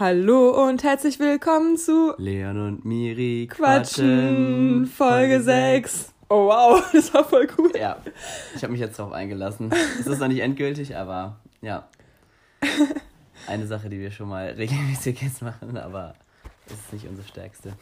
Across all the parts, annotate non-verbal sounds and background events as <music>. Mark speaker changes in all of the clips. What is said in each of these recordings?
Speaker 1: Hallo und herzlich willkommen zu
Speaker 2: Leon und Miri
Speaker 1: Quatschen, Folge 6. Oh wow, <laughs> das war voll cool.
Speaker 2: Ja, ich habe mich jetzt darauf eingelassen. Es ist noch nicht endgültig, aber ja. Eine Sache, die wir schon mal regelmäßig jetzt machen, aber es ist nicht unsere stärkste.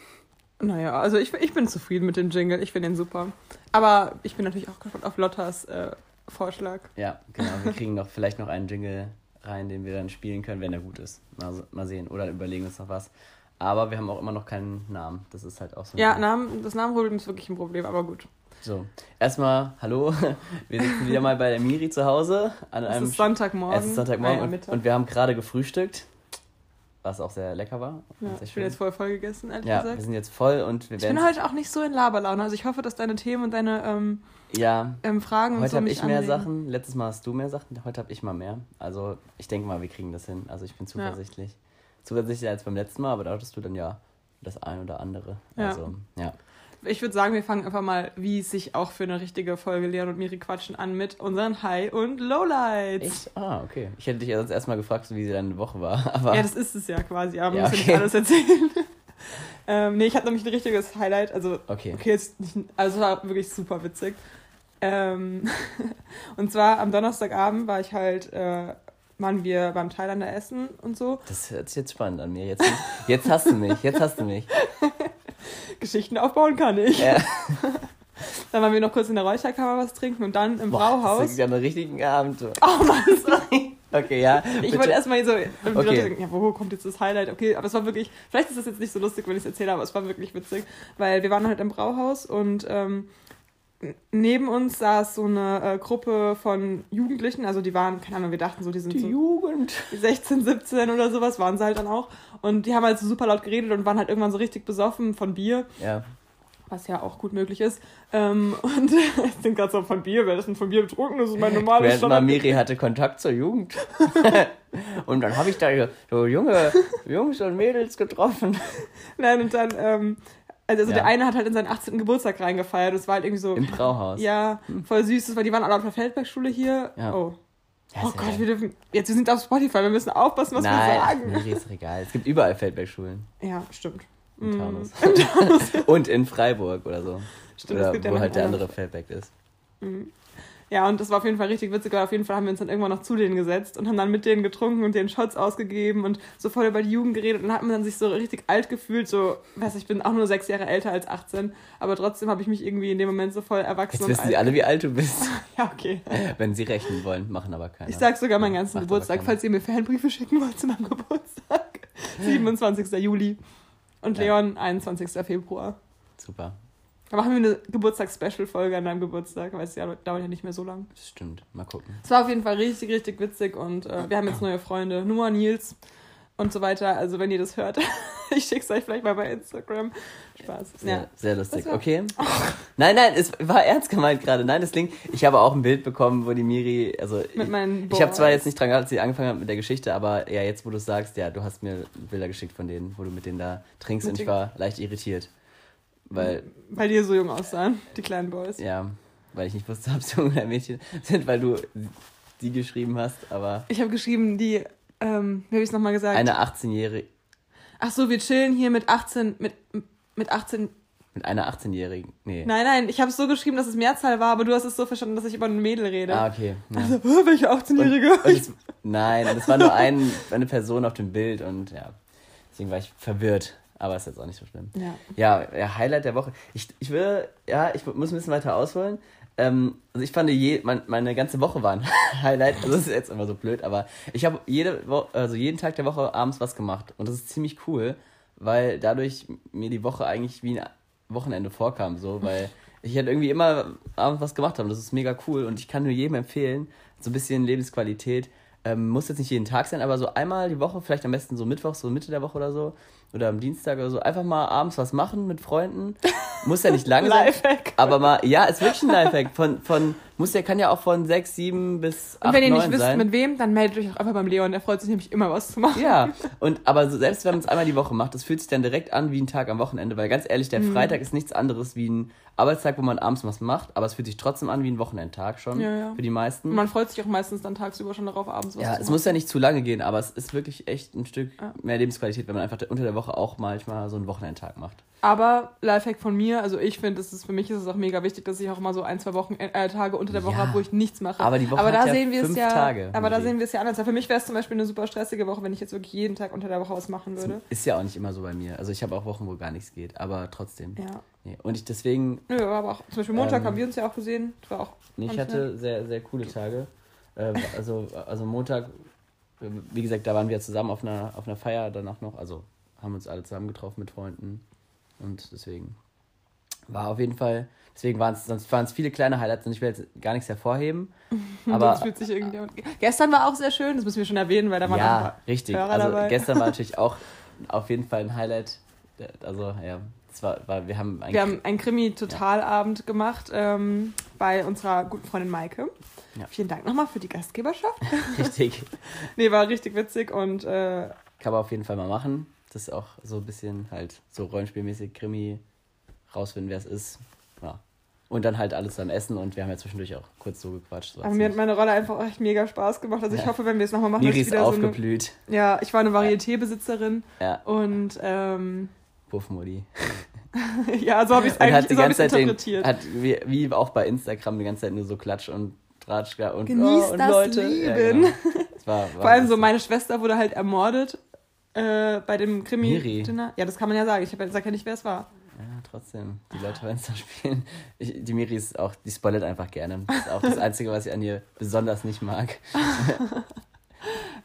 Speaker 1: Naja, also ich, ich bin zufrieden mit dem Jingle. Ich finde den super. Aber ich bin natürlich auch gespannt auf Lottas äh, Vorschlag.
Speaker 2: Ja, genau. Wir kriegen noch vielleicht noch einen Jingle rein, den wir dann spielen können, wenn er gut ist. Mal, mal sehen. Oder überlegen uns noch was. Aber wir haben auch immer noch keinen Namen. Das ist halt auch so.
Speaker 1: Ja, Namen, das Namenholen ist wirklich ein Problem, aber gut.
Speaker 2: So, erstmal, hallo. <laughs> Wir sitzen wieder mal bei der Miri zu Hause. An
Speaker 1: es
Speaker 2: einem
Speaker 1: ist Sonntagmorgen.
Speaker 2: Es ist Sonntagmorgen und, und wir haben gerade gefrühstückt, was auch sehr lecker war.
Speaker 1: Ja,
Speaker 2: sehr
Speaker 1: ich bin jetzt voll voll gegessen, ehrlich
Speaker 2: ja,
Speaker 1: gesagt.
Speaker 2: wir sind jetzt voll und wir
Speaker 1: Ich
Speaker 2: werden.
Speaker 1: bin heute auch nicht so in Laberlaune. Also ich hoffe, dass deine Themen und deine ähm,
Speaker 2: Ja,
Speaker 1: ähm, Fragen
Speaker 2: heute
Speaker 1: so
Speaker 2: habe ich mehr
Speaker 1: anregen.
Speaker 2: Sachen. Letztes Mal hast du mehr Sachen, heute habe ich mal mehr. Also ich denke mal, wir kriegen das hin. Also ich bin zuversichtlich. Zuversichtlicher als beim letzten Mal, aber da hattest du dann ja das ein oder andere.
Speaker 1: Ja.
Speaker 2: Also, ja.
Speaker 1: Ich würde sagen, wir fangen einfach mal, wie es sich auch für eine richtige Folge Leon und Miri quatschen, an mit unseren High- und Lowlights.
Speaker 2: Echt? Ah, okay. Ich hätte dich ja sonst erstmal gefragt, wie sie deine Woche war. <laughs> Aber
Speaker 1: Ja, das ist es ja quasi, aber
Speaker 2: Ja,
Speaker 1: muss ja
Speaker 2: okay.
Speaker 1: nicht alles erzählen. <laughs> ähm, nee, ich hatte nämlich ein richtiges Highlight. Also,
Speaker 2: okay.
Speaker 1: okay, jetzt nicht, also es war wirklich super witzig. Ähm, <laughs> und zwar am Donnerstagabend war ich halt, äh, waren wir beim Thailander Essen und so.
Speaker 2: Das hört sich jetzt spannend an mir. Jetzt, jetzt hast du mich. Jetzt hast du mich. <laughs>
Speaker 1: Geschichten aufbauen kann ich.
Speaker 2: Ja. <laughs>
Speaker 1: Dann waren wir noch kurz in der Räucherkammer was trinken und dann im
Speaker 2: Boah,
Speaker 1: Brauhaus.
Speaker 2: Das ist ja einen richtigen Abend.
Speaker 1: Oh Mann, sorry.
Speaker 2: Okay, ja.
Speaker 1: Ich
Speaker 2: bitte.
Speaker 1: wollte erstmal so, die
Speaker 2: Okay.
Speaker 1: Leute denken, ja, wo kommt jetzt das Highlight? Okay, aber es war wirklich, vielleicht ist das jetzt nicht so lustig, wenn ich es erzähle, aber es war wirklich witzig, weil wir waren halt im Brauhaus und ähm, neben uns saß so eine äh, Gruppe von Jugendlichen, also die waren, keine Ahnung, wir dachten so, die sind
Speaker 2: Die
Speaker 1: so
Speaker 2: Jugend.
Speaker 1: 16, 17 oder sowas, waren sie halt dann auch. Und die haben halt so super laut geredet und waren halt irgendwann so richtig besoffen von Bier,
Speaker 2: Ja.
Speaker 1: Was ja auch gut möglich ist. Ähm, und <laughs> ich denke gerade so von Bier, wer ist denn von Bier betrunken? Das ist mein normales
Speaker 2: mal
Speaker 1: Standard.
Speaker 2: Miri hatte Kontakt zur Jugend. <laughs> und dann habe ich da so junge Jungs und Mädels getroffen. <laughs>
Speaker 1: Nein, und dann, ähm, also, also
Speaker 2: Ja.
Speaker 1: der eine hat halt in seinen 18. Geburtstag reingefeiert. Das war halt irgendwie so.
Speaker 2: Im Brauhaus.
Speaker 1: Ja, voll süß. Das war, die waren alle auf der Feldbergschule hier.
Speaker 2: Ja.
Speaker 1: Oh.
Speaker 2: Ja,
Speaker 1: Oh Gott, wir dürfen. Jetzt, wir sind auf Spotify, wir müssen aufpassen, was wir
Speaker 2: Nein,
Speaker 1: sagen.
Speaker 2: Miri ist egal. Es gibt überall Feldbergschulen.
Speaker 1: Ja, stimmt.
Speaker 2: In
Speaker 1: Mm.
Speaker 2: Taunus. <laughs> <laughs> und in Freiburg oder so.
Speaker 1: Stimmt, es
Speaker 2: oder
Speaker 1: gibt ja
Speaker 2: wo
Speaker 1: noch
Speaker 2: halt der andere Feldberg ist.
Speaker 1: Ja, und das war auf jeden Fall richtig witzig, weil auf jeden Fall haben wir uns dann irgendwann noch zu denen gesetzt und haben dann mit denen getrunken und denen Shots ausgegeben und so voll über die Jugend geredet und dann hat man dann sich so richtig alt gefühlt, so, weiß ich, ich bin auch nur sechs Jahre älter als 18, aber trotzdem habe ich mich irgendwie in dem Moment so voll erwachsen
Speaker 2: Jetzt wissen sie alle, wie alt du bist. <laughs>
Speaker 1: Ja, okay.
Speaker 2: Wenn sie rechnen wollen, machen aber keiner.
Speaker 1: Ich sag sogar meinen ganzen
Speaker 2: Macht
Speaker 1: Geburtstag, falls ihr mir Fanbriefe schicken wollt zu meinem Geburtstag. 27. Juli. Und
Speaker 2: Ja.
Speaker 1: Leon, 21. Februar.
Speaker 2: Super.
Speaker 1: Da machen wir eine Geburtstags-Special-Folge an deinem Geburtstag, weil es ja dauert ja nicht mehr so lang.
Speaker 2: Das stimmt. Mal gucken.
Speaker 1: Es war auf jeden Fall richtig, richtig witzig und äh, wir haben jetzt neue Freunde. Noah, Nils und so weiter. Also wenn ihr das hört, <laughs> ich schick's euch vielleicht mal bei Instagram. Spaß.
Speaker 2: Sehr,
Speaker 1: Ja.
Speaker 2: sehr lustig. Okay. <laughs> Nein, nein, es war ernst gemeint gerade. Nein, das klingt. Ich habe auch ein Bild bekommen, wo die Miri. Also
Speaker 1: Mit meinen
Speaker 2: ich habe zwar
Speaker 1: Boys.
Speaker 2: jetzt nicht dran gehabt, als sie angefangen hat mit der Geschichte, aber ja, jetzt wo du sagst, ja, du hast mir Bilder geschickt von denen, wo du mit denen da trinkst
Speaker 1: Mit
Speaker 2: und ich war leicht irritiert. Weil,
Speaker 1: Weil die so jung aussahen, die kleinen Boys.
Speaker 2: ja, weil ich nicht wusste, <laughs> ob es Junge oder Mädchen sind, weil du die geschrieben hast, aber
Speaker 1: Ich habe geschrieben, die, ähm, wie habe ich es nochmal gesagt?
Speaker 2: eine 18-Jährige,
Speaker 1: Ach so, wir chillen hier mit 18, mit, mit 18.
Speaker 2: mit einer 18-Jährigen. Nee.
Speaker 1: Nein, nein, ich habe es so geschrieben, dass es Mehrzahl war, aber du hast es so verstanden, dass ich über ein Mädel rede.
Speaker 2: Ah, okay. Ja.
Speaker 1: Also, "Hä, <laughs> welche 18-Jährige?
Speaker 2: Und es, nein, es war nur ein, eine Person auf dem Bild und ja, deswegen war ich verwirrt. Aber ist jetzt auch nicht so schlimm.
Speaker 1: Ja.
Speaker 2: Ja, ja Highlight der Woche. Ich, ich will, ja, ich muss ein bisschen weiter ausholen. Ähm, also ich fand, je, mein, meine ganze Woche war ein <laughs> Highlight. Also das ist jetzt immer so blöd, aber ich habe jede also jeden Tag der Woche abends was gemacht. Und das ist ziemlich cool, weil dadurch mir die Woche eigentlich wie ein Wochenende vorkam. So, weil ich halt irgendwie immer abends was gemacht habe. Das ist mega cool und ich kann nur jedem empfehlen, so ein bisschen Lebensqualität. Ähm, muss jetzt nicht jeden Tag sein, aber so einmal die Woche, vielleicht am besten so Mittwoch, so Mitte der Woche oder so. Oder am Dienstag oder so. Einfach mal abends was machen mit Freunden. Muss ja nicht <laughs> lange sein.
Speaker 1: Lifehack.
Speaker 2: Aber mal, ja, ist wirklich ein Lifehack. Von, von Muss ja, kann ja auch von 6, 7 bis 8,
Speaker 1: Und wenn ihr
Speaker 2: 9
Speaker 1: nicht wisst,
Speaker 2: sein.
Speaker 1: mit wem, dann meldet euch auch einfach beim Leon. Der freut sich nämlich immer, was zu machen.
Speaker 2: Ja, und aber so, selbst wenn man es einmal die Woche macht, das fühlt sich dann direkt an wie ein Tag am Wochenende, weil ganz ehrlich,
Speaker 1: Mhm.
Speaker 2: der Freitag ist nichts anderes wie ein Arbeitstag, wo man abends was macht, aber es fühlt sich trotzdem an wie ein Wochenendtag schon
Speaker 1: Ja, ja.
Speaker 2: für die meisten.
Speaker 1: Und man freut sich auch meistens dann tagsüber schon darauf, abends was
Speaker 2: ja,
Speaker 1: zu
Speaker 2: es
Speaker 1: machen.
Speaker 2: muss ja nicht zu lange gehen, aber es ist wirklich echt ein Stück
Speaker 1: Ja.
Speaker 2: mehr Lebensqualität, wenn man einfach unter der Woche auch manchmal so einen Wochenendtag macht.
Speaker 1: Aber Lifehack von mir, also ich finde, es ist für mich ist es auch mega wichtig, dass ich auch mal so ein, zwei Wochen äh, Tage unter der Woche
Speaker 2: Ja.
Speaker 1: habe, wo ich nichts mache.
Speaker 2: Aber die Woche
Speaker 1: aber da
Speaker 2: ja
Speaker 1: sehen wir es ja,
Speaker 2: Tage,
Speaker 1: aber da sehen wir es ja anders. Für mich wäre es zum Beispiel eine super stressige Woche, wenn ich jetzt wirklich jeden Tag unter der Woche was machen würde.
Speaker 2: Ist ja auch nicht immer so bei mir. Also ich habe auch Wochen, wo gar nichts geht, aber trotzdem.
Speaker 1: Ja.
Speaker 2: Nee. Und ich deswegen,
Speaker 1: Nö, aber auch zum Beispiel Montag
Speaker 2: Ähm,
Speaker 1: haben wir uns ja auch gesehen. Das war auch.
Speaker 2: nee, ich hatte sehr, sehr coole Tage. Äh, also, also Montag, äh, wie gesagt, da waren wir zusammen auf einer, auf einer Feier danach noch. Also haben uns alle zusammen getroffen mit Freunden. Und deswegen war auf jeden Fall, deswegen waren es, sonst waren es viele kleine Highlights und ich will jetzt gar nichts hervorheben. <laughs>
Speaker 1: Aber das fühlt sich irgendwie. Gestern war auch sehr schön, das müssen wir schon erwähnen, weil da waren auch ein
Speaker 2: ja,
Speaker 1: paar
Speaker 2: richtig.
Speaker 1: Hörer
Speaker 2: Also
Speaker 1: dabei.
Speaker 2: gestern war <laughs> natürlich auch auf jeden Fall ein Highlight. Also ja, es war, war wir haben eigentlich
Speaker 1: Wir haben einen Krimi-Totalabend gemacht ähm, bei unserer guten Freundin Maike.
Speaker 2: Ja.
Speaker 1: Vielen Dank nochmal für die Gastgeberschaft. <laughs>
Speaker 2: richtig,
Speaker 1: nee, war richtig witzig und äh,
Speaker 2: kann man auf jeden Fall mal machen. Das ist auch so ein bisschen halt so rollenspielmäßig Krimi rausfinden, wer es ist. Ja. Und dann halt alles am Essen und wir haben ja zwischendurch auch kurz so gequatscht. So
Speaker 1: aber mir hat meine Rolle einfach echt mega Spaß gemacht. Also ich
Speaker 2: Ja.
Speaker 1: hoffe, wenn wir es nochmal machen,
Speaker 2: Miri ist
Speaker 1: wieder so eine,
Speaker 2: aufgeblüht.
Speaker 1: Ja, ich war eine Varieté-Besitzerin
Speaker 2: Ja,
Speaker 1: und ähm,
Speaker 2: Puffmodi. <laughs>
Speaker 1: ja, so habe ich es
Speaker 2: Und hat
Speaker 1: eigentlich
Speaker 2: die
Speaker 1: so
Speaker 2: ganze Zeit den,
Speaker 1: interpretiert.
Speaker 2: hat wie, wie auch bei Instagram die ganze Zeit nur so Klatsch und Tratschka und
Speaker 1: Genießt
Speaker 2: oh, und
Speaker 1: das
Speaker 2: Leute.
Speaker 1: Leben.
Speaker 2: Ja, genau. war, war
Speaker 1: Vor allem so, meine Schwester wurde halt ermordet äh, bei dem
Speaker 2: Miri.
Speaker 1: Krimi-Dinner. Ja, das kann man ja sagen. Ich sage ja nicht, wer es war.
Speaker 2: Ja, trotzdem. Die Leute wollen es da spielen. Ich, die Miri ist auch, die spoilert einfach gerne. Das ist auch das Einzige, was ich an ihr besonders nicht mag. <laughs>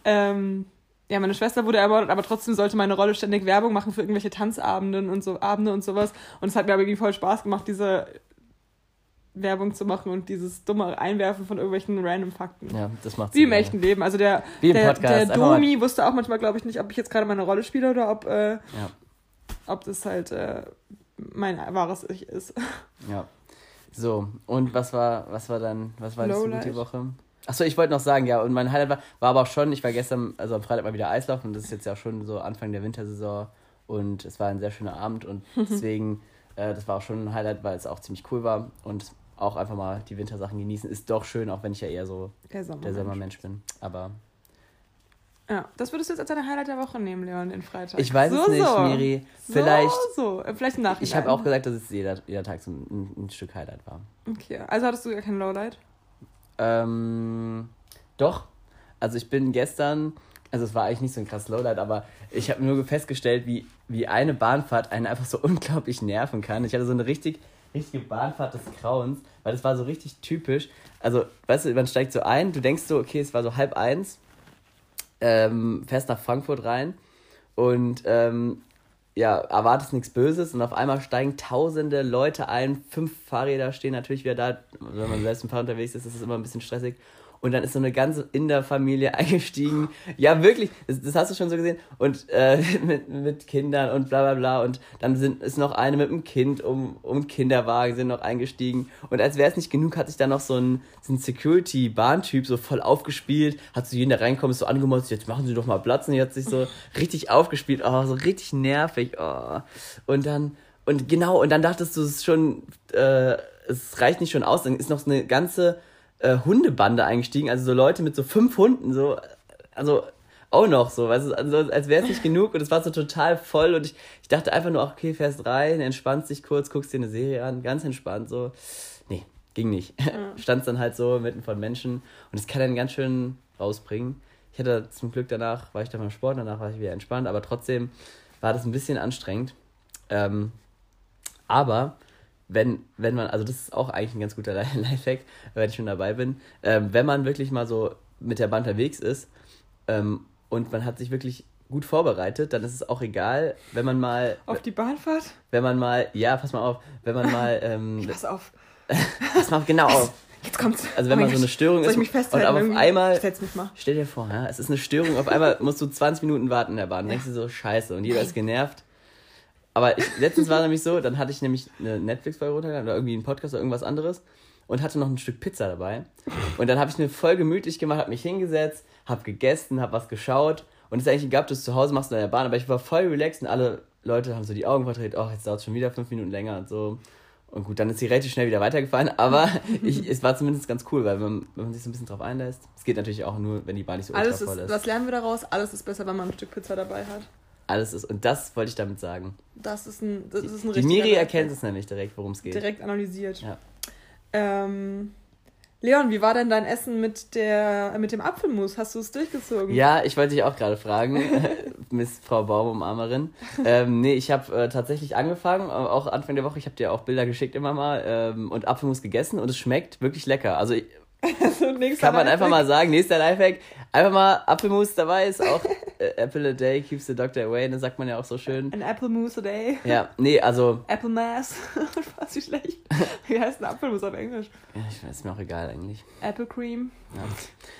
Speaker 1: Ähm, ja, meine Schwester wurde ermordet, aber trotzdem sollte meine Rolle ständig Werbung machen für irgendwelche Tanzabenden und so Abende und sowas. Und es hat mir aber irgendwie voll Spaß gemacht, diese Werbung zu machen und dieses dumme Einwerfen von irgendwelchen random Fakten.
Speaker 2: Ja, das macht
Speaker 1: Wie
Speaker 2: sie
Speaker 1: im echten Leben. Also der, der,
Speaker 2: Podcast,
Speaker 1: der Domi wusste auch manchmal, glaube ich, nicht, ob ich jetzt gerade meine Rolle spiele oder ob, äh,
Speaker 2: Ja,
Speaker 1: ob das halt äh, mein wahres Ich ist. <laughs>
Speaker 2: ja. So, und was war, was war dann, was war
Speaker 1: Lowlight?
Speaker 2: die Woche? Achso, ich wollte noch sagen, ja, und mein Highlight war, war aber auch schon, ich war gestern, also am Freitag mal wieder Eislaufen und das ist jetzt ja auch schon so Anfang der Wintersaison und es war ein sehr schöner Abend und <laughs> deswegen, äh, das war auch schon ein Highlight, weil es auch ziemlich cool war und auch einfach mal die Wintersachen genießen ist doch schön, auch wenn ich ja eher so
Speaker 1: Der Sommer.
Speaker 2: der Sommermensch bin. Aber
Speaker 1: Ja, das würdest du jetzt als deine Highlight der Woche nehmen, Leon, den Freitag.
Speaker 2: ich weiß es
Speaker 1: so,
Speaker 2: nicht,
Speaker 1: so.
Speaker 2: Miri. Vielleicht,
Speaker 1: So, so. Äh, Vielleicht im Nachhinein.
Speaker 2: ich habe auch gesagt, dass es jeder, jeder Tag so ein, ein Stück Highlight war.
Speaker 1: Okay, also hattest du gar kein Lowlight?
Speaker 2: Ähm, doch. Also ich bin gestern, also es war eigentlich nicht so ein krass Lowlight, aber ich habe nur festgestellt, wie, wie eine Bahnfahrt einen einfach so <laughs> unglaublich nerven kann. Ich hatte so eine richtig, richtige Bahnfahrt des Grauens, weil das war so richtig typisch. Also, weißt du, man steigt so ein, du denkst so, okay, es war so halb eins, ähm, fährst nach Frankfurt rein und ähm, ja, erwartest nichts Böses und auf einmal steigen tausende Leute ein, fünf Fahrräder stehen natürlich wieder da, wenn man selbst ein paar unterwegs ist, ist es immer ein bisschen stressig. Und dann ist so eine ganze Inder-Familie <laughs> eingestiegen. Ja, wirklich, das, das hast du schon so gesehen. Und äh, <laughs> mit, mit Kindern und bla bla bla. Und dann sind, ist noch eine mit einem Kind um, um Kinderwagen sind noch eingestiegen. Und als wäre es nicht genug, hat sich dann noch so ein, so ein Security-Bahntyp so voll aufgespielt, hat so jeden, der reinkommt, ist so angemotzt, jetzt machen Sie doch mal Platz. Und die hat sich so <laughs> richtig aufgespielt. Oh, so richtig nervig. Oh. Und dann, und genau, und dann dachtest du, es ist schon, äh, es reicht nicht schon aus, dann ist noch so eine ganze äh, Hundebande eingestiegen, also so Leute mit so fünf Hunden, so, also auch noch so, weißt du, also, als wäre es nicht genug und es war so total voll und ich, ich dachte einfach nur, okay, fährst rein, entspannst dich kurz, guckst dir eine Serie an, ganz entspannt, so. Nee, ging nicht. <laughs> Standst dann halt so mitten von Menschen und das kann dann ganz schön rausbringen. Ich hatte zum Glück danach, war ich dann beim Sport, danach war ich wieder entspannt, aber trotzdem war das ein bisschen anstrengend. Ähm, aber wenn, wenn man, also das ist auch eigentlich ein ganz guter <laughs> Lifehack, wenn ich schon dabei bin, ähm, wenn man wirklich mal so mit der Bahn unterwegs ist ähm, und man hat sich wirklich gut vorbereitet, dann ist es auch egal, wenn man mal,
Speaker 1: Auf die Bahnfahrt?
Speaker 2: wenn man mal, ja, pass mal auf, wenn man mal, <laughs> ähm,
Speaker 1: Pass auf. <laughs>
Speaker 2: pass mal genau auf,
Speaker 1: Jetzt kommt's.
Speaker 2: also wenn
Speaker 1: Oh mein
Speaker 2: so eine. Störung
Speaker 1: Soll
Speaker 2: ist
Speaker 1: ich mich
Speaker 2: und
Speaker 1: festhalten?
Speaker 2: aber auf
Speaker 1: irgendwie?
Speaker 2: einmal,
Speaker 1: Ich setz mich mal.
Speaker 2: stell dir vor, ja, es ist eine Störung, auf einmal musst du 20 Minuten warten in der Bahn, denkst du so, scheiße, und jeder ist genervt. Aber ich, letztens war nämlich so, dann hatte ich nämlich eine Netflix-Folge runtergeladen oder irgendwie einen Podcast oder irgendwas anderes. und hatte noch ein Stück Pizza dabei. Und dann habe ich mir voll gemütlich gemacht, habe mich hingesetzt, habe gegessen, habe was geschaut. Und es ist eigentlich egal, ob du es zu Hause machst oder in der Bahn, aber ich war voll relaxed und alle Leute haben so die Augen verdreht, oh, jetzt dauert es schon wieder fünf Minuten länger und so. Und gut, dann ist sie relativ schnell wieder weitergefahren, aber <laughs> ich, es war zumindest ganz cool, weil wenn, wenn man sich so ein bisschen drauf einlässt, es geht natürlich auch nur, wenn die Bahn nicht so
Speaker 1: Alles
Speaker 2: ultra
Speaker 1: ist,
Speaker 2: voll ist.
Speaker 1: was lernen wir daraus? Alles ist besser, wenn man ein Stück Pizza dabei hat.
Speaker 2: Alles ist, und das wollte ich damit sagen.
Speaker 1: Das ist ein, das ist ein
Speaker 2: Die Miri erkennt es nämlich direkt, worum es geht.
Speaker 1: Direkt analysiert.
Speaker 2: Ja.
Speaker 1: Ähm, Leon, wie war denn dein Essen mit, der, mit dem Apfelmus? Hast du es durchgezogen?
Speaker 2: Ja, ich wollte dich auch gerade fragen, <laughs> Miss Frau Baumumarmerin. Ähm, nee, ich habe äh, tatsächlich angefangen, äh, auch Anfang der Woche, ich habe dir auch Bilder geschickt immer mal ähm, und Apfelmus gegessen und es schmeckt wirklich lecker. Also ich, <laughs>
Speaker 1: Also,
Speaker 2: kann man einfach mal sagen, nächster Lifehack, einfach mal Apfelmus dabei ist auch <laughs> äh, Apple a day keeps the doctor away, das sagt man ja auch so schön.
Speaker 1: Ein Apfelmus a day.
Speaker 2: Ja, nee, also, <laughs>
Speaker 1: Apple Mass. Spaß, wie schlecht. Wie heißt ein Apfelmus auf Englisch?
Speaker 2: ja, ich weiß, ist mir auch egal eigentlich.
Speaker 1: Apple Cream.
Speaker 2: Ja.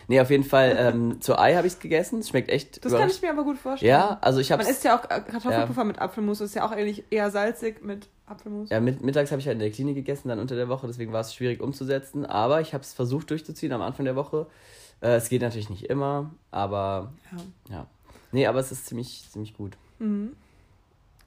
Speaker 2: Nee, auf jeden Fall, ähm, zur Ei habe ich es gegessen, es schmeckt echt
Speaker 1: Das kann ich mir aber gut vorstellen.
Speaker 2: Ja, also ich habe
Speaker 1: Man isst ja auch äh, Kartoffelpuffer mit Apfelmus. Das ist ja auch eigentlich eher salzig mit Apfelmus.
Speaker 2: Ja, mit, mittags habe ich halt in der Klinik gegessen, dann unter der Woche, deswegen war es schwierig umzusetzen. Aber ich habe es versucht durchzuziehen am Anfang der Woche. Äh, es geht natürlich nicht immer, aber
Speaker 1: Ja.
Speaker 2: ja. Nee, aber es ist ziemlich, ziemlich gut.
Speaker 1: Mhm.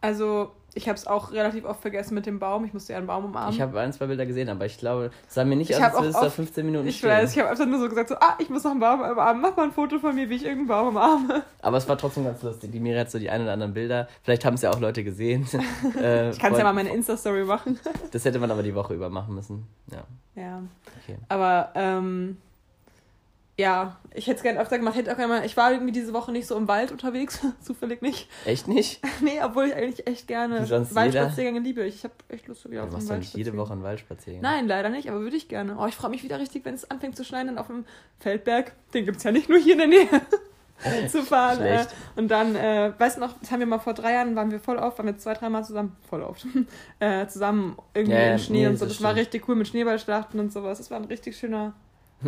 Speaker 1: Also, ich habe es auch relativ oft vergessen mit dem Baum. Ich musste ja einen Baum umarmen.
Speaker 2: Ich habe ein, zwei Bilder gesehen, aber ich glaube, es sah mir nicht
Speaker 1: Ich
Speaker 2: aus, als würde es
Speaker 1: auch
Speaker 2: da
Speaker 1: oft-
Speaker 2: 15 Minuten
Speaker 1: Ich
Speaker 2: stehen.
Speaker 1: weiß, ich habe einfach nur so gesagt, so, ah, ich muss noch einen Baum umarmen. Mach mal ein Foto von mir, wie ich irgendeinen Baum umarme.
Speaker 2: Aber es war trotzdem ganz lustig. Die Miri hat so die ein oder anderen Bilder. Vielleicht haben es ja auch Leute gesehen. <laughs> äh,
Speaker 1: Ich kann es ja mal meine Insta-Story machen.
Speaker 2: Das hätte man aber die Woche über machen müssen. Ja,
Speaker 1: Ja.
Speaker 2: okay.
Speaker 1: Aber, ähm, ja, ich hätte es gerne öfter gemacht. Hätte auch gerne mal, ich war irgendwie diese Woche nicht so im Wald unterwegs, <laughs> zufällig nicht.
Speaker 2: Echt nicht? <laughs>
Speaker 1: nee, obwohl ich eigentlich echt gerne Waldspaziergänge liebe. Ich habe echt Lust wieder
Speaker 2: Du
Speaker 1: auf
Speaker 2: machst
Speaker 1: einen
Speaker 2: doch nicht jede
Speaker 1: Waldspaziergang.
Speaker 2: Woche einen Waldspaziergang.
Speaker 1: Nein, leider nicht, aber würde ich gerne. Oh, ich freue mich wieder richtig, wenn es anfängt zu schneien, dann auf dem Feldberg, den gibt es ja nicht nur hier in der Nähe, <laughs> zu fahren. Äh, und dann, äh, weißt du noch, das haben wir mal vor drei Jahren, waren wir voll oft, waren wir zwei, dreimal zusammen, voll oft, äh, zusammen irgendwie
Speaker 2: Ja,
Speaker 1: im Schnee
Speaker 2: nee,
Speaker 1: und so.
Speaker 2: das
Speaker 1: Das war richtig cool mit Schneeballschlachten und sowas. Das war ein richtig schöner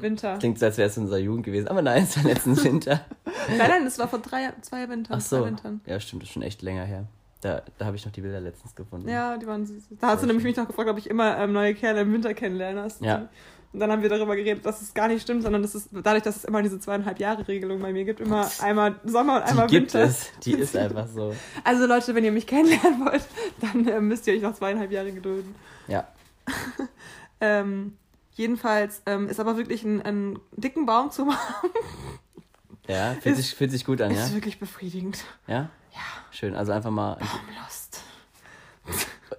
Speaker 1: Winter. <laughs>
Speaker 2: Klingt so, als wäre es in unserer Jugend gewesen. Aber nein, es war letzten Winter. <laughs>
Speaker 1: nein, nein, das war vor drei, zwei Wintern.
Speaker 2: Ach so.
Speaker 1: Zwei Wintern.
Speaker 2: Ja, stimmt, das ist schon echt länger her. Da, da habe ich noch die Bilder letztens gefunden.
Speaker 1: Ja, die waren süß. Da hast du nämlich
Speaker 2: schön.
Speaker 1: mich noch gefragt, ob ich immer ähm, neue Kerle im Winter kennenlernen hast.
Speaker 2: Ja.
Speaker 1: Und dann haben wir darüber geredet, dass es gar nicht stimmt, sondern dass es dadurch, dass es immer diese zweieinhalb Jahre Regelung bei mir gibt, immer einmal Sommer und einmal
Speaker 2: Die gibt
Speaker 1: Winter.
Speaker 2: es. Die ist <laughs> einfach so.
Speaker 1: Also Leute, wenn ihr mich kennenlernen wollt, dann äh, müsst ihr euch noch zweieinhalb Jahre gedulden.
Speaker 2: Ja.
Speaker 1: Ähm, jedenfalls ähm, ist aber wirklich ein, einen dicken Baum zu machen,
Speaker 2: Ja, fühlt,
Speaker 1: Ist-
Speaker 2: sich, fühlt sich gut an, ja?
Speaker 1: ist wirklich befriedigend.
Speaker 2: Ja?
Speaker 1: Ja,
Speaker 2: Schön, also einfach mal.
Speaker 1: Baumlust.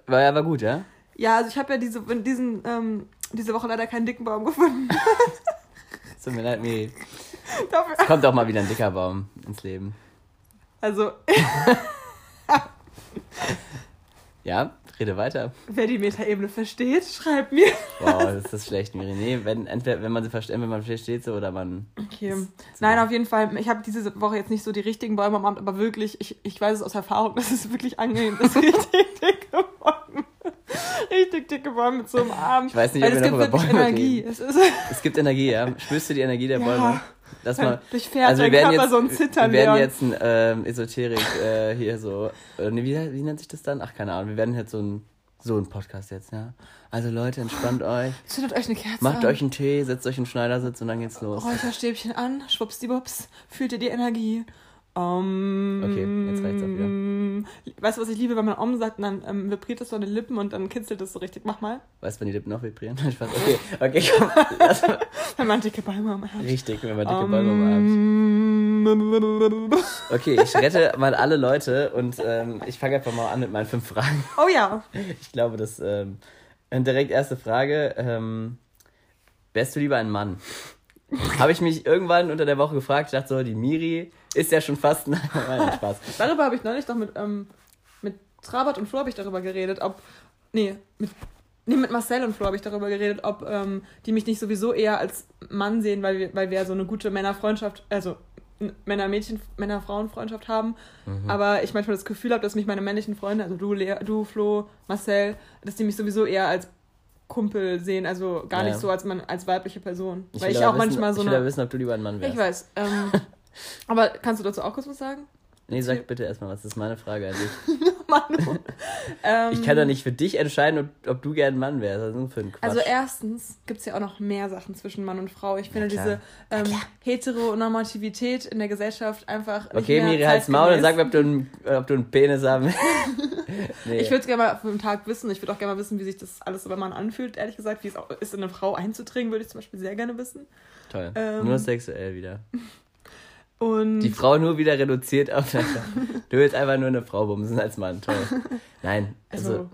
Speaker 2: War ja war gut, ja?
Speaker 1: Ja, also ich habe ja diese, diesen, ähm, diese Woche leider keinen dicken Baum gefunden.
Speaker 2: Es <laughs> Tut mir leid, Miri.
Speaker 1: Dafür-
Speaker 2: Kommt auch mal wieder ein dicker Baum ins Leben.
Speaker 1: also, <laughs>
Speaker 2: Ja, rede weiter.
Speaker 1: wer die Metaebene versteht, schreibt mir.
Speaker 2: Wow, das ist <laughs> schlecht, Miri. Nee, wenn, entweder wenn man sie versteht, wenn man versteht so oder man.
Speaker 1: Okay. Nein, auf jeden Fall. Ich habe diese Woche jetzt nicht so die richtigen Bäume am Amt, aber wirklich, ich, ich weiß es aus Erfahrung, <laughs> das ist wirklich angenehm. Ist richtig <laughs> dicke Bäume. Richtig dicke Bäume mit so einem Arm.
Speaker 2: Ich weiß nicht,
Speaker 1: Weil
Speaker 2: ob
Speaker 1: es
Speaker 2: wir
Speaker 1: gibt
Speaker 2: noch über Bäume
Speaker 1: Energie. Es
Speaker 2: Es gibt Energie, ja. Spürst du die Energie der
Speaker 1: Ja.
Speaker 2: Bäume? Lass mal.
Speaker 1: durchfährt
Speaker 2: Also wir werden
Speaker 1: Körper
Speaker 2: jetzt,
Speaker 1: so ein Zittern.
Speaker 2: wir werden
Speaker 1: Leon.
Speaker 2: jetzt ein ähm, Esoterik äh, hier so. Äh, wie, wie nennt sich das dann? Ach, keine Ahnung. Wir werden jetzt so ein so ein Podcast jetzt, ja. Also Leute, entspannt euch,
Speaker 1: Zündet euch eine Kerze
Speaker 2: macht
Speaker 1: an.
Speaker 2: euch einen Tee, setzt euch einen Schneidersitz und dann geht's los.
Speaker 1: Räucherstäbchen an, schwuppsdiwupps, fühlt ihr die Energie. Um,
Speaker 2: Okay, jetzt reicht's auch wieder.
Speaker 1: Weißt du, was ich liebe, wenn man Om sagt und dann ähm, vibriert das so an den Lippen und dann kitzelt das so richtig. Mach mal.
Speaker 2: Weißt du, wann die Lippen noch vibrieren? <laughs> Okay, okay, komm. <laughs>
Speaker 1: Wenn man dicke Bäume am Arm.
Speaker 2: Richtig, wenn man dicke Bäume umarmt.
Speaker 1: Um,
Speaker 2: Okay, ich rette mal alle Leute und ähm, ich fange einfach mal an mit meinen fünf Fragen.
Speaker 1: oh ja. <laughs>
Speaker 2: Ich glaube, das ähm, direkt erste Frage. Ähm, wärst du lieber ein Mann? Habe ich mich irgendwann unter der Woche gefragt. Ich dachte so, die Miri ist ja schon fast ein <laughs> Nein, Spaß.
Speaker 1: Darüber habe ich neulich doch mit, ähm, mit Trabert und Flo habe ich darüber geredet, ob. Nee, mit. Nee, mit Marcel und Flo habe ich darüber geredet, ob ähm, die mich nicht sowieso eher als Mann sehen, weil wir, weil wir so eine gute Männerfreundschaft, also Männer-Mädchen, Männer-Frauen-Freundschaft haben.
Speaker 2: Mhm.
Speaker 1: Aber ich manchmal das Gefühl habe, dass mich meine männlichen Freunde, also du, Lea, du, Flo, Marcel, dass die mich sowieso eher als Kumpel sehen, also gar
Speaker 2: Ja.
Speaker 1: nicht so als, man, als weibliche Person.
Speaker 2: Ich
Speaker 1: weil ich auch
Speaker 2: wissen,
Speaker 1: manchmal so
Speaker 2: Ich will
Speaker 1: eine.
Speaker 2: wissen, ob du lieber ein Mann wärst.
Speaker 1: Ich weiß. Ähm, <laughs> aber kannst du dazu auch kurz was sagen?
Speaker 2: Nee, sag bitte erstmal was. Das ist meine Frage an dich. <laughs>
Speaker 1: Manu.
Speaker 2: ähm, <laughs> ich kann doch nicht für dich entscheiden, ob, ob du gern ein Mann wärst. Also, für
Speaker 1: Quatsch. also erstens gibt es ja auch noch mehr Sachen zwischen Mann und Frau. Ich finde diese ähm, Heteronormativität in der Gesellschaft einfach. Okay, Miri, halt's Maul und sag mir, ob du, einen, ob du einen Penis haben <laughs> nee. Ich würde es gerne mal für einen Tag wissen. Ich würde auch gerne mal wissen, wie sich das alles über Mann anfühlt, ehrlich gesagt. Wie es auch ist, in eine Frau einzudringen, würde ich zum Beispiel sehr gerne wissen.
Speaker 2: Toll. Ähm, Nur sexuell wieder. Und die Frau nur wieder reduziert auf Du willst einfach nur eine Frau bumsen als Mann. Toll. Nein, also. also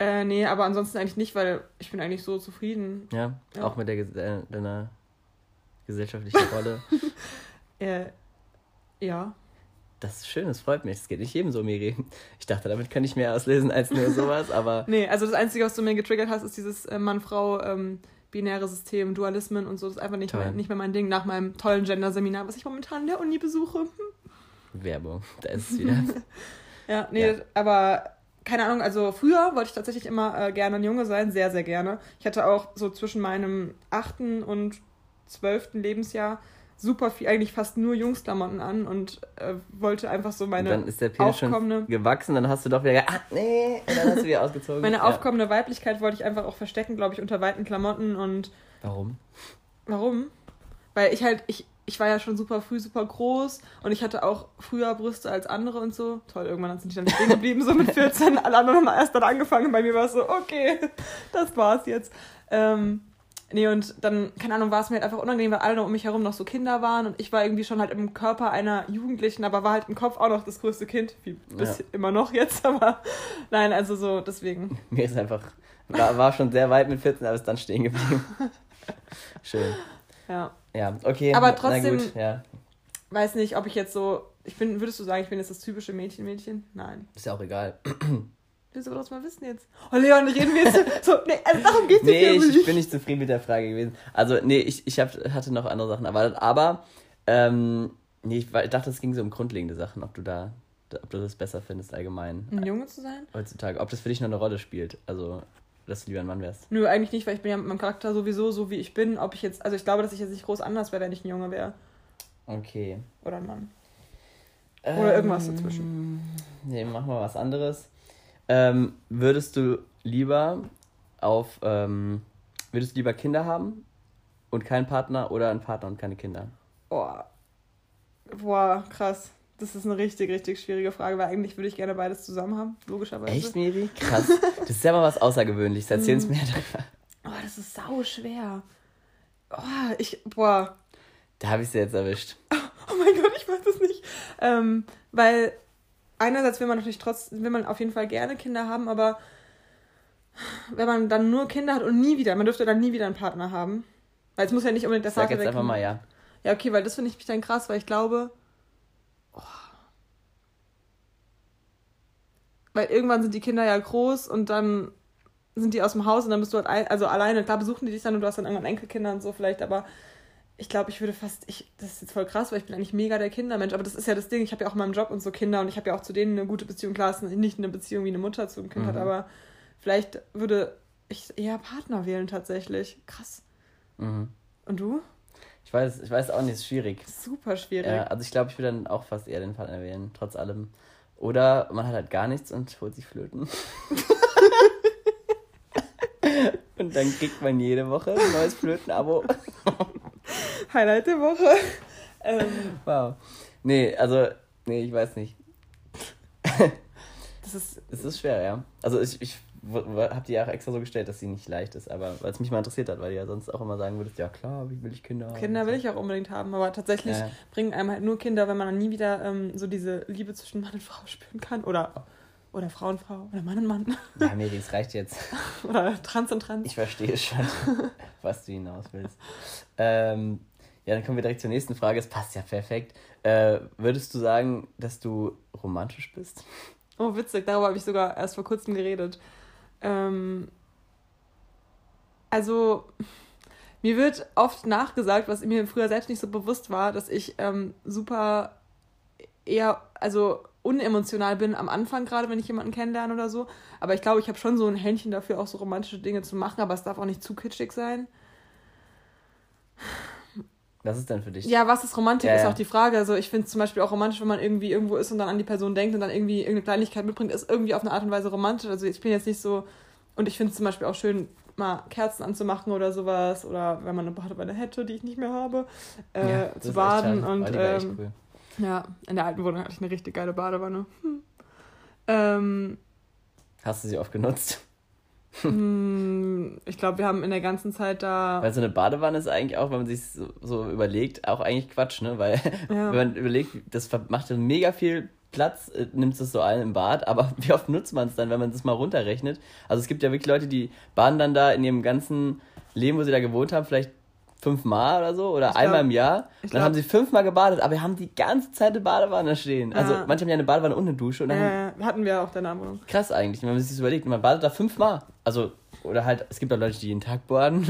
Speaker 1: äh, nee, aber ansonsten eigentlich nicht, weil ich bin eigentlich so zufrieden.
Speaker 2: Ja, ja. auch mit der, äh, deiner gesellschaftlichen Rolle. <laughs>
Speaker 1: äh, ja.
Speaker 2: Das ist schön, das freut mich. Das geht nicht jedem so, Miri. Ich dachte, damit kann ich mehr auslesen als nur sowas, aber. <laughs>
Speaker 1: nee, also das Einzige, was du mir getriggert hast, ist dieses äh, Mann-Frau. Ähm, binäre System, Dualismen und so, das ist einfach nicht, mehr, nicht mehr mein Ding nach meinem tollen Gender-Seminar, was ich momentan in der Uni besuche. <laughs>
Speaker 2: Werbung, da ist es wieder. <laughs>
Speaker 1: ja, nee, ja. aber keine Ahnung, also früher wollte ich tatsächlich immer äh, gerne ein Junge sein, sehr, sehr gerne. Ich hatte auch so zwischen meinem achten und zwölften Lebensjahr super viel, eigentlich fast nur Jungsklamotten an und äh, wollte einfach so meine. Und dann ist der
Speaker 2: Penis schon gewachsen, dann hast du doch wieder, ah, nee, und dann hast du wieder
Speaker 1: ausgezogen. meine ja. aufkommende Weiblichkeit wollte ich einfach auch verstecken, glaube ich, unter weiten Klamotten und.
Speaker 2: Warum?
Speaker 1: Warum? Weil ich halt, ich, ich war ja schon super früh super groß und ich hatte auch früher Brüste als andere und so. Toll, irgendwann sind die dann stehen geblieben, so mit <laughs> 14. Alle anderen haben erst dann angefangen. Bei mir war es so, okay, das war's jetzt. Ähm, Nee, und dann, keine Ahnung, war es mir halt einfach unangenehm, weil alle um mich herum noch so Kinder waren und ich war irgendwie schon halt im Körper einer Jugendlichen, aber war halt im Kopf auch noch das größte Kind, wie bis ja. immer noch jetzt, <laughs> aber nein, also so, deswegen.
Speaker 2: Mir ist einfach, war, war schon sehr weit mit 14, aber ist dann stehen geblieben. <laughs> Schön.
Speaker 1: Ja.
Speaker 2: Ja, okay.
Speaker 1: Aber trotzdem, gut, ja. weiß nicht, ob ich jetzt so, ich bin, würdest du sagen, ich bin jetzt das typische Mädchen-Mädchen? Nein.
Speaker 2: Ist ja auch egal.
Speaker 1: Willst du das mal wissen jetzt? Oh Leon, reden wir jetzt so. Nee, also darum
Speaker 2: geht's nicht. Nee, ich bin nicht zufrieden mit der Frage gewesen. Also, nee, ich, ich hab, hatte noch andere Sachen erwartet. Aber, ähm, nee, ich, ich dachte, es ging so um grundlegende Sachen, ob du da, ob du das besser findest allgemein.
Speaker 1: Ein Junge zu sein?
Speaker 2: Heutzutage. Ob das für dich noch eine Rolle spielt. Also, dass du lieber ein Mann wärst.
Speaker 1: Nö, eigentlich nicht, weil ich bin ja mit meinem Charakter sowieso so, wie ich bin. Ob ich jetzt, also ich glaube, dass ich jetzt nicht groß anders wäre, wenn ich ein Junge wäre.
Speaker 2: Okay.
Speaker 1: Oder ein Mann. Oder ähm, irgendwas dazwischen.
Speaker 2: Nee, machen wir was anderes. Ähm, würdest du lieber auf, ähm, würdest du lieber Kinder haben und keinen Partner oder einen Partner und keine Kinder?
Speaker 1: Boah. Boah, krass. Das ist eine richtig, richtig schwierige Frage, weil eigentlich würde ich gerne beides zusammen haben, logischerweise.
Speaker 2: Echt, Miri? Krass. Das ist ja mal was Außergewöhnliches. Erzähl uns mehr
Speaker 1: darüber. Oh, das ist sau schwer. Oh, ich, boah.
Speaker 2: Da habe ich sie jetzt erwischt. <laughs>
Speaker 1: Oh mein Gott, ich weiß es nicht. Ähm, weil einerseits will man natürlich trotzdem, will man auf jeden Fall gerne Kinder haben, aber wenn man dann nur Kinder hat und nie wieder, man dürfte dann nie wieder einen Partner haben. Weil es muss ja nicht unbedingt der Sag Vater jetzt einfach mal ja. Ja, okay, weil das finde ich mich dann krass, weil ich glaube, oh, weil irgendwann sind die Kinder ja groß und dann sind die aus dem Haus und dann bist du halt ein, also alleine. Klar besuchen die dich dann und du hast dann irgendwann Enkelkinder und so vielleicht, aber ich glaube, ich würde fast, ich, das ist jetzt voll krass, weil ich bin eigentlich mega der Kindermensch, aber das ist ja das Ding, ich habe ja auch in meinem Job und so Kinder und ich habe ja auch zu denen eine gute Beziehung, klar, ist nicht eine Beziehung wie eine Mutter zu einem Kind mhm. hat, aber vielleicht würde ich eher Partner wählen tatsächlich. Krass. Mhm. Und du?
Speaker 2: Ich weiß, ich weiß auch nicht, es ist schwierig.
Speaker 1: Super schwierig.
Speaker 2: Ja, also ich glaube, ich würde dann auch fast eher den Partner wählen, trotz allem. Oder man hat halt gar nichts und holt sich Flöten. <laughs> und dann kriegt man jede Woche ein neues Flöten-Abo. <laughs> <laughs>
Speaker 1: Highlight der Woche. Ähm,
Speaker 2: wow. Nee, also, nee, ich weiß nicht.
Speaker 1: das ist.
Speaker 2: Es ist schwer, ja. Also ich, ich habe die auch extra so gestellt, dass sie nicht leicht ist, aber weil es mich mal interessiert hat, weil du ja sonst auch immer sagen würdest, ja klar, wie will ich Kinder haben?
Speaker 1: Kinder will ich auch unbedingt haben, aber tatsächlich ja. bringen einem halt nur Kinder, wenn man dann nie wieder ähm, so diese Liebe zwischen Mann und Frau spüren kann oder oder Frau und Frau oder Mann und Mann.
Speaker 2: Ja, Miri, es reicht jetzt. <laughs>
Speaker 1: oder Trans und Trans.
Speaker 2: Ich verstehe schon, <laughs> was du hinaus willst. Ähm, ja, dann kommen wir direkt zur nächsten Frage. Es passt ja perfekt. Äh, würdest du sagen, dass du romantisch bist?
Speaker 1: Oh, witzig. Darüber habe ich sogar erst vor kurzem geredet. Ähm, also, mir wird oft nachgesagt, was mir früher selbst nicht so bewusst war, dass ich ähm, super eher, also unemotional bin am Anfang, gerade wenn ich jemanden kennenlerne oder so. Aber ich glaube, ich habe schon so ein Händchen dafür, auch so romantische Dinge zu machen, aber es darf auch nicht zu kitschig sein.
Speaker 2: Was ist denn für dich?
Speaker 1: Ja, was ist Romantik,
Speaker 2: Ja,
Speaker 1: ist auch die Frage. Also ich finde es zum Beispiel auch romantisch, wenn man irgendwie irgendwo ist und dann an die Person denkt und dann irgendwie irgendeine Kleinigkeit mitbringt, ist irgendwie auf eine Art und Weise romantisch. Also ich bin jetzt nicht so, und ich finde es zum Beispiel auch schön, mal Kerzen anzumachen oder sowas. Oder wenn man eine Badewanne hätte, die ich nicht mehr habe, äh,
Speaker 2: Ja,
Speaker 1: zu baden. Und ähm,
Speaker 2: cool.
Speaker 1: Ja, in der alten Wohnung hatte ich eine richtig geile Badewanne. Hm. Ähm,
Speaker 2: Hast du sie oft genutzt?
Speaker 1: hm, ich glaube, wir haben in der ganzen Zeit da.
Speaker 2: Weil so eine Badewanne ist eigentlich auch, wenn man sich so, so überlegt, auch eigentlich Quatsch, ne? Weil <laughs>
Speaker 1: Ja.
Speaker 2: wenn man überlegt, das macht ja mega viel Platz, äh, nimmt es so ein im Bad, aber <laughs> wie oft nutzt man es dann, wenn man das mal runterrechnet? Also es gibt ja wirklich Leute, die baden dann da in ihrem ganzen Leben, wo sie da gewohnt haben, vielleicht fünfmal oder so oder
Speaker 1: Ich
Speaker 2: einmal
Speaker 1: glaub-
Speaker 2: im Jahr.
Speaker 1: ich
Speaker 2: Dann haben sie fünfmal gebadet, aber haben die ganze Zeit eine Badewanne stehen. Also
Speaker 1: Ja.
Speaker 2: manche haben ja eine Badewanne und eine Dusche und dann
Speaker 1: Äh, hatten wir auch der Wohnung.
Speaker 2: krass eigentlich, wenn man sich das überlegt. Man badet da fünfmal. Also, oder halt, es gibt auch Leute, die jeden Tag baden.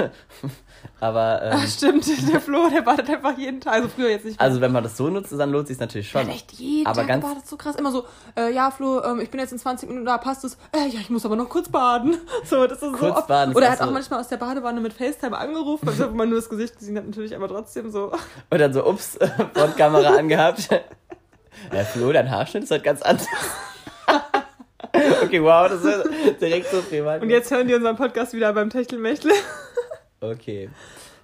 Speaker 2: <laughs> aber, ähm,
Speaker 1: Ach, stimmt, <laughs> der Flo, der badet einfach jeden Tag. Also früher jetzt nicht mehr.
Speaker 2: also wenn man das so nutzt, dann lohnt es sich natürlich schon.
Speaker 1: Hat echt jeden
Speaker 2: Aber
Speaker 1: Tag
Speaker 2: ganz-
Speaker 1: gebadet, so krass. Immer so, äh, ja, Flo, ähm, ich bin jetzt in 20 Minuten da, passt es? Äh, ja, ich muss aber noch kurz baden. <laughs> So, das ist so
Speaker 2: Kurz
Speaker 1: oft.
Speaker 2: baden
Speaker 1: Oder er hat auch
Speaker 2: so-
Speaker 1: manchmal aus der Badewanne mit FaceTime angerufen, also wo man nur das Gesicht gesehen hat, natürlich, aber trotzdem so.
Speaker 2: Und dann so, ups, Frontkamera angehabt. Ja, Flo, dein Haarschnitt ist halt ganz anders. Okay, wow, das ist direkt so privat.
Speaker 1: Und jetzt hören die unseren Podcast wieder beim Techtelmechtel.
Speaker 2: Okay.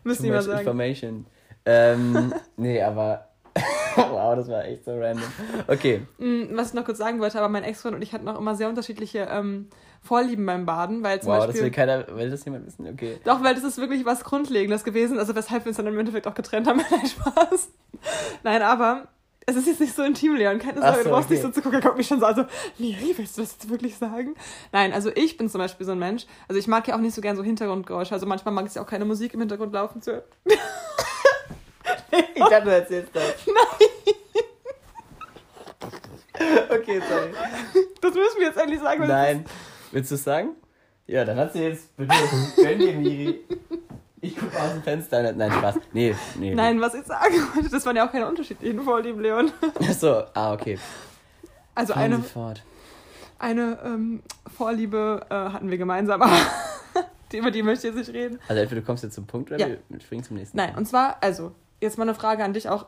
Speaker 1: Müssen die mal sagen.
Speaker 2: information. Ähm, <laughs> nee, aber. <laughs> wow, das war echt so random. Okay.
Speaker 1: Mm, Was ich noch kurz sagen wollte, aber mein Ex-Freund und ich hatten auch immer sehr unterschiedliche ähm, Vorlieben beim Baden, weil zum
Speaker 2: Wow, das
Speaker 1: Beispiel.
Speaker 2: will keiner, will das jemand wissen? Okay.
Speaker 1: Doch, weil das ist wirklich was Grundlegendes gewesen, also weshalb wir uns dann im Endeffekt auch getrennt haben. <laughs> Spaß. Nein, aber es ist jetzt nicht so intim, Leon. Keine Sorge,
Speaker 2: so,
Speaker 1: du brauchst nicht
Speaker 2: okay.
Speaker 1: so zu gucken. Er guckt mich schon so, also, Miri, willst du das jetzt wirklich sagen? Nein, also ich bin zum Beispiel so ein Mensch, also ich mag ja auch nicht so gern so Hintergrundgeräusche, also manchmal mag ich ja auch keine Musik im Hintergrund laufen zu hören. <laughs>
Speaker 2: Ich dachte, du erzählst das. <laughs> Nein. okay, sorry.
Speaker 1: Das müssen wir jetzt endlich sagen.
Speaker 2: Nein. Willst du es sagen? Ja, dann hast du jetzt bitte. Gönn dir, Miri. Aus dem Fenster. Nein, Spaß. Nee, nee.
Speaker 1: Nein, was ich sagen wollte, das waren ja auch keine unterschiedlichen Vorlieben, Leon.
Speaker 2: Achso, ah, okay.
Speaker 1: Also
Speaker 2: Fahren
Speaker 1: eine,
Speaker 2: fort.
Speaker 1: eine ähm, Vorliebe äh, hatten wir gemeinsam, aber <laughs> die- über die möchte ich jetzt nicht reden.
Speaker 2: Also entweder du kommst jetzt zum Punkt oder
Speaker 1: Ja.
Speaker 2: wir springen zum nächsten.
Speaker 1: Nein, und zwar, also, jetzt mal eine Frage an dich auch.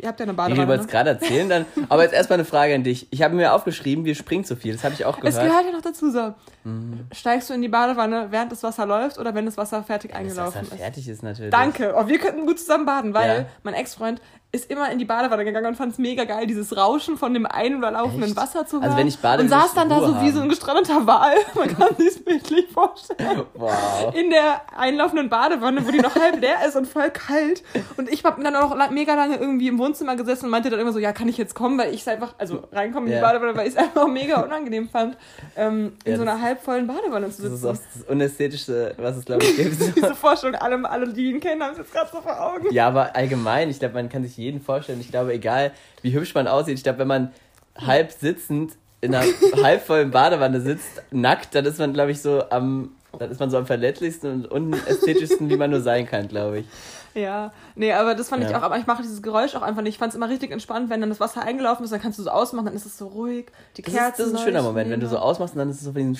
Speaker 1: Ihr habt ja eine Badewanne.
Speaker 2: du wolltest
Speaker 1: Ne?
Speaker 2: gerade erzählen, dann. <laughs> Aber jetzt erstmal eine Frage an dich. Ich habe mir aufgeschrieben, wir springen zu viel. Das habe ich auch
Speaker 1: Es
Speaker 2: gehört.
Speaker 1: gehört ja noch dazu so.
Speaker 2: Mhm.
Speaker 1: Steigst du in die Badewanne, während das Wasser läuft oder wenn das Wasser fertig
Speaker 2: Dass
Speaker 1: eingelaufen
Speaker 2: das
Speaker 1: ist?
Speaker 2: fertig ist natürlich.
Speaker 1: Danke. Oh, wir könnten gut zusammen baden, weil
Speaker 2: Ja.
Speaker 1: mein Ex-Freund ist immer in die Badewanne gegangen und fand es mega geil, dieses Rauschen von dem ein- oder laufenden
Speaker 2: Echt?
Speaker 1: Wasser zu hören.
Speaker 2: Also wenn ich bade,
Speaker 1: und saß dann da so wie
Speaker 2: haben.
Speaker 1: so ein gestrandeter Wal. <laughs> Man kann sich bildlich vorstellen. <laughs>
Speaker 2: Wow.
Speaker 1: In der einlaufenden Badewanne, wo die noch halb leer ist und voll kalt. Und ich hab dann auch mega lange irgendwie im Wohnzimmer gesessen und meinte dann immer so, ja, kann ich jetzt kommen, weil ich es einfach, also reinkommen in die
Speaker 2: Ja.
Speaker 1: Badewanne, weil ich es einfach mega unangenehm fand, ähm, in
Speaker 2: Ja,
Speaker 1: so einer halbvollen Badewanne zu
Speaker 2: Das ist
Speaker 1: sitzen.
Speaker 2: auch das Unästhetischste, was es, glaube ich, <laughs> gibt.
Speaker 1: Diese Vorstellung, alle, alle, die ihn kennen, haben es jetzt gerade so vor Augen.
Speaker 2: Ja, aber allgemein, ich glaube, man kann sich jeden vorstellen. Ich glaube, egal wie hübsch man aussieht, ich glaube, wenn man halb sitzend in einer <laughs> halbvollen Badewanne sitzt, nackt, dann ist man, glaube ich, so am, dann ist man so am verletzlichsten und unästhetischsten, wie man nur sein kann, glaube ich.
Speaker 1: Ja, nee, aber das fand ich
Speaker 2: Ja.
Speaker 1: auch, aber ich mache dieses Geräusch auch einfach nicht. Ich fand es immer richtig entspannt, wenn dann das Wasser eingelaufen ist, dann kannst du so ausmachen, dann ist es so ruhig. Die
Speaker 2: Das ist, das ist ein schöner Moment, wenn du so ausmachst und dann ist es so wie ein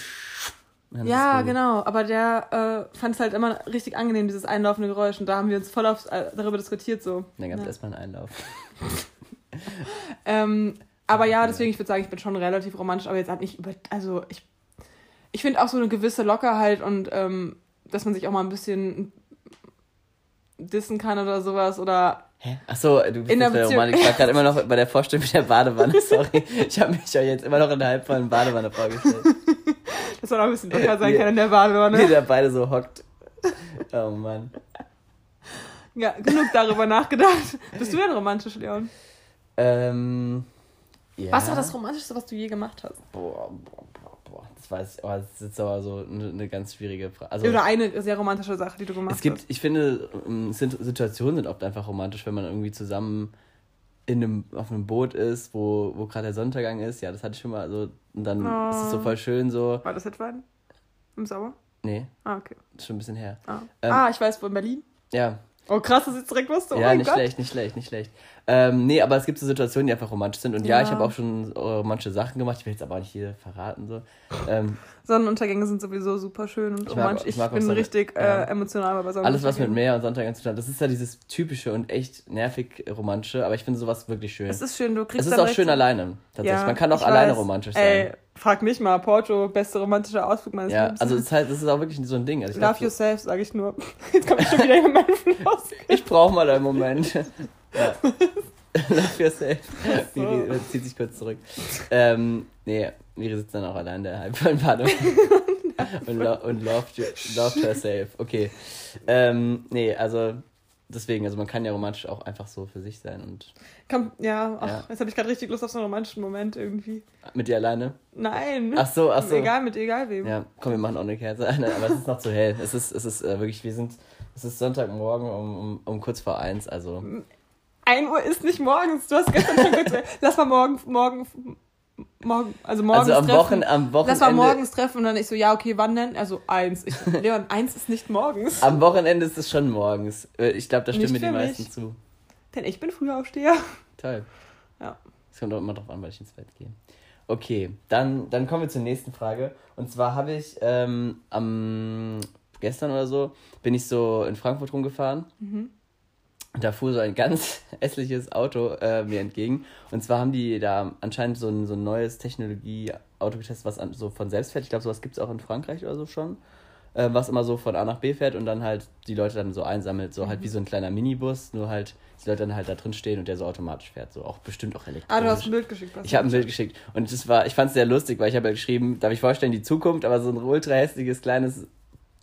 Speaker 1: Ja,
Speaker 2: ruhig.
Speaker 1: genau. Aber der äh, fand es halt immer richtig angenehm, dieses einlaufende Geräusch. Und da haben wir uns voll auf, äh, darüber diskutiert. so.
Speaker 2: Dann gab es
Speaker 1: Ja.
Speaker 2: erstmal einen Einlauf. <laughs>
Speaker 1: Ähm, aber ja, deswegen, ich würde sagen, ich bin schon relativ romantisch, aber jetzt halt nicht über. Also, ich, ich finde auch so eine gewisse Lockerheit und ähm, dass man sich auch mal ein bisschen dissen kann oder sowas. Oder.
Speaker 2: Hä? Achso, du bist
Speaker 1: In der Beziehung-
Speaker 2: Romantik. Ich war gerade immer noch <laughs> bei der Vorstellung mit der Badewanne, sorry. <laughs> Ich habe mich ja jetzt immer noch in der halbvollen Badewanne vorgestellt.
Speaker 1: Dass man auch ein bisschen locker sein kann in der Badewanne.
Speaker 2: Wie der beide so hockt. Oh Mann.
Speaker 1: Ja, genug darüber nachgedacht. Bist du denn romantisch, Leon?
Speaker 2: Ähm, ja.
Speaker 1: Was war das Romantischste, was du je gemacht hast?
Speaker 2: Boah, boah, boah, boah. Das weiß ich, aber das ist jetzt aber so eine, eine ganz schwierige Frage. Also,
Speaker 1: Oder eine sehr romantische Sache, die du gemacht
Speaker 2: es gibt,
Speaker 1: hast.
Speaker 2: ich finde, ähm, Sit- Situationen sind oft einfach romantisch, wenn man irgendwie zusammen in einem, auf einem Boot ist, wo, wo gerade der Sonnenuntergang ist. Ja, das hatte ich schon mal so. Und dann
Speaker 1: Oh.
Speaker 2: ist es so voll schön so.
Speaker 1: War das etwa im Sommer?
Speaker 2: Nee,
Speaker 1: Ah, okay.
Speaker 2: ist schon ein bisschen her.
Speaker 1: Ah,
Speaker 2: Ähm,
Speaker 1: ah ich weiß, wo in Berlin.
Speaker 2: Ja,
Speaker 1: Oh krass, das ist direkt was du. Oh
Speaker 2: ja, nicht
Speaker 1: Gott.
Speaker 2: schlecht, nicht schlecht, nicht schlecht. Ähm, nee, aber es gibt so Situationen, die einfach romantisch sind. Und ja,
Speaker 1: Ja.
Speaker 2: ich habe auch schon romantische Sachen gemacht. Ich will jetzt aber nicht hier verraten. so. Ähm,
Speaker 1: Sonnenuntergänge sind sowieso super schön und
Speaker 2: Ich mag-
Speaker 1: romantisch.
Speaker 2: ich
Speaker 1: Ich,
Speaker 2: mag auch
Speaker 1: bin
Speaker 2: Sonne-
Speaker 1: richtig äh, emotional bei
Speaker 2: alles,
Speaker 1: Sonnenuntergängen.
Speaker 2: was mit Meer und Sonntag zu tun hat, das ist ja dieses typische und echt nervig romantische. Aber ich finde sowas wirklich schön.
Speaker 1: Es ist schön, du kriegst
Speaker 2: Es ist auch schön alleine. Tatsächlich.
Speaker 1: Ja,
Speaker 2: Man kann auch
Speaker 1: ich
Speaker 2: alleine
Speaker 1: weiß.
Speaker 2: romantisch sein.
Speaker 1: Ey, frag mich mal, Porto, beste romantischer Ausflug meines
Speaker 2: ja,
Speaker 1: Lebens.
Speaker 2: also es ist halt, das ist auch wirklich so ein Ding. Also ich, glaub,
Speaker 1: Love
Speaker 2: so,
Speaker 1: yourself, sage ich nur. <laughs> Jetzt komme ich schon wieder in meinen Fluss.
Speaker 2: ich brauche mal einen Moment. <laughs> ja. <laughs> Love yourself.
Speaker 1: so.
Speaker 2: Miri zieht sich kurz zurück. Ähm, nee, Miri sitzt dann auch allein der halb vollen Bade. und, lo und loved, you- loved herself. Okay. Ähm, nee, also deswegen, also man kann ja romantisch auch einfach so für sich sein und
Speaker 1: Komm, ja, ach,
Speaker 2: Ja.
Speaker 1: jetzt habe ich gerade richtig Lust auf so einen romantischen Moment irgendwie.
Speaker 2: mit dir alleine.
Speaker 1: Nein.
Speaker 2: Ach so, ach so.
Speaker 1: Egal, mit egal wem.
Speaker 2: Ja, komm, wir machen auch eine Kerze <laughs> aber es ist noch zu hell. Es ist, es ist äh, wirklich, wir sind, es ist Sonntagmorgen um, um, um kurz vor eins, also
Speaker 1: 1 Uhr ist nicht morgens. Du hast gestern schon gesagt, <laughs> lass mal morgen, morgen, morgen, also morgens
Speaker 2: also am,
Speaker 1: treffen.
Speaker 2: Wochen, am Wochenende.
Speaker 1: Lass mal morgens treffen und dann ich so, ja, okay, wann denn? Also eins. Ich Leon, eins ist nicht morgens.
Speaker 2: Am Wochenende ist es schon morgens. Äh, Ich glaube, da stimmen mir die meisten
Speaker 1: mich.
Speaker 2: zu.
Speaker 1: Denn ich bin Frühaufsteher.
Speaker 2: Toll.
Speaker 1: Ja.
Speaker 2: Es kommt auch immer drauf an, weil ich ins Bett gehe. Okay, dann, dann kommen wir zur nächsten Frage. Und zwar habe ich ähm, am gestern oder so bin ich so in Frankfurt rumgefahren.
Speaker 1: Mhm.
Speaker 2: Und da fuhr so ein ganz <laughs> hässliches Auto äh, mir entgegen. Und zwar haben die da anscheinend so ein, so ein neues Technologie-Auto getestet, was an, so von selbst fährt. Ich glaube, sowas gibt es auch in Frankreich oder so schon. Äh, was immer so von A nach B fährt und dann halt die Leute dann so einsammelt. So halt wie so ein kleiner Minibus, nur halt die Leute dann halt da drin stehen und der so automatisch fährt. So auch bestimmt auch elektrisch.
Speaker 1: Ah, du hast ein Bild geschickt. was
Speaker 2: Ich habe ein Bild geschickt und das war, ich fand es sehr lustig, weil ich habe ja geschrieben, darf ich vorstellen, die Zukunft, aber so ein ultra hässliches kleines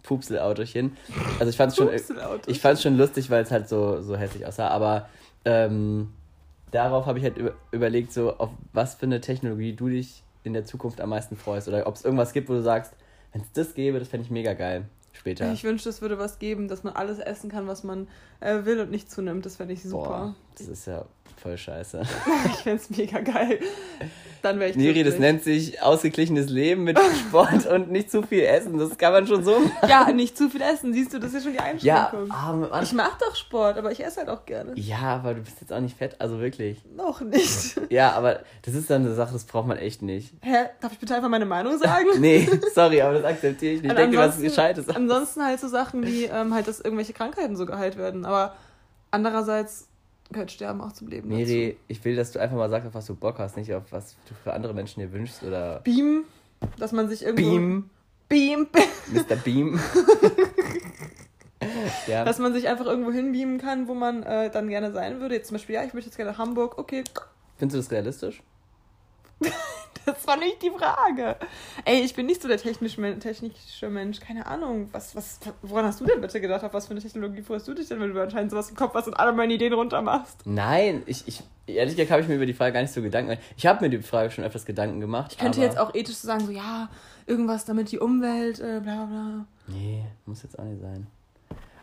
Speaker 2: Pupselautochen. Also ich fand es schon, ich fand's schon lustig, weil es halt so, so hässlich aussah, aber ähm, darauf habe ich halt über, überlegt, so auf was für eine Technologie du dich in der Zukunft am meisten freust oder ob es irgendwas gibt, wo du sagst, wenn es das gäbe, das fände ich mega geil später.
Speaker 1: Ich wünschte, es würde was geben, dass man alles essen kann, was man äh, will und nicht zunimmt. Das fände ich super.
Speaker 2: Boah, das ist ja voll scheiße. <laughs>
Speaker 1: Ich fände es mega geil. Dann wäre ich
Speaker 2: Niri, das nennt sich ausgeglichenes Leben mit <laughs> Sport und nicht zu viel Essen. Das kann man schon so machen.
Speaker 1: Ja, nicht zu viel essen. Siehst du, das ist ja schon die
Speaker 2: Ja,
Speaker 1: Einschränkung.
Speaker 2: ah, Mann.
Speaker 1: Ich mache doch Sport, aber ich esse halt auch gerne.
Speaker 2: ja, aber du bist jetzt auch nicht fett, also wirklich.
Speaker 1: Noch nicht.
Speaker 2: Ja, aber das ist dann eine Sache, das braucht man echt nicht.
Speaker 1: Hä? Darf ich bitte einfach meine Meinung sagen? <laughs>
Speaker 2: Nee, sorry, aber das akzeptiere ich nicht. Ich
Speaker 1: Und
Speaker 2: denke, was
Speaker 1: ansonsten-
Speaker 2: Gescheites.
Speaker 1: Ansonsten halt so Sachen wie ähm, halt, dass irgendwelche Krankheiten so geheilt werden. Aber andererseits gehört Sterben auch zum Leben
Speaker 2: Miri, ich will, dass du einfach mal sagst, auf was du Bock hast, nicht auf was du für andere Menschen dir wünschst oder
Speaker 1: dazu. Beam, dass man sich irgendwo...
Speaker 2: Beam,
Speaker 1: Beam. <laughs>
Speaker 2: Mr. Beam. ja,
Speaker 1: Dass man sich einfach irgendwo hinbeamen kann, wo man äh, dann gerne sein würde. Jetzt zum Beispiel, ja, ich möchte jetzt gerne nach Hamburg. Okay,
Speaker 2: findest du das realistisch? <laughs>
Speaker 1: das war nicht die Frage. Ey, ich bin nicht so der technische, technische Mensch. Keine Ahnung. Was, was, woran hast du denn bitte gedacht? Auf was für eine Technologie freust du dich denn, wenn du anscheinend sowas im Kopf hast und alle meine Ideen runter machst?
Speaker 2: Nein, ich, ich ehrlich gesagt habe ich mir über die Frage gar nicht so Gedanken. Ich habe mir die Frage schon öfters Gedanken gemacht.
Speaker 1: Ich könnte jetzt auch ethisch so sagen, so, ja, irgendwas damit die Umwelt, äh, bla bla.
Speaker 2: Nee, muss jetzt auch nicht sein.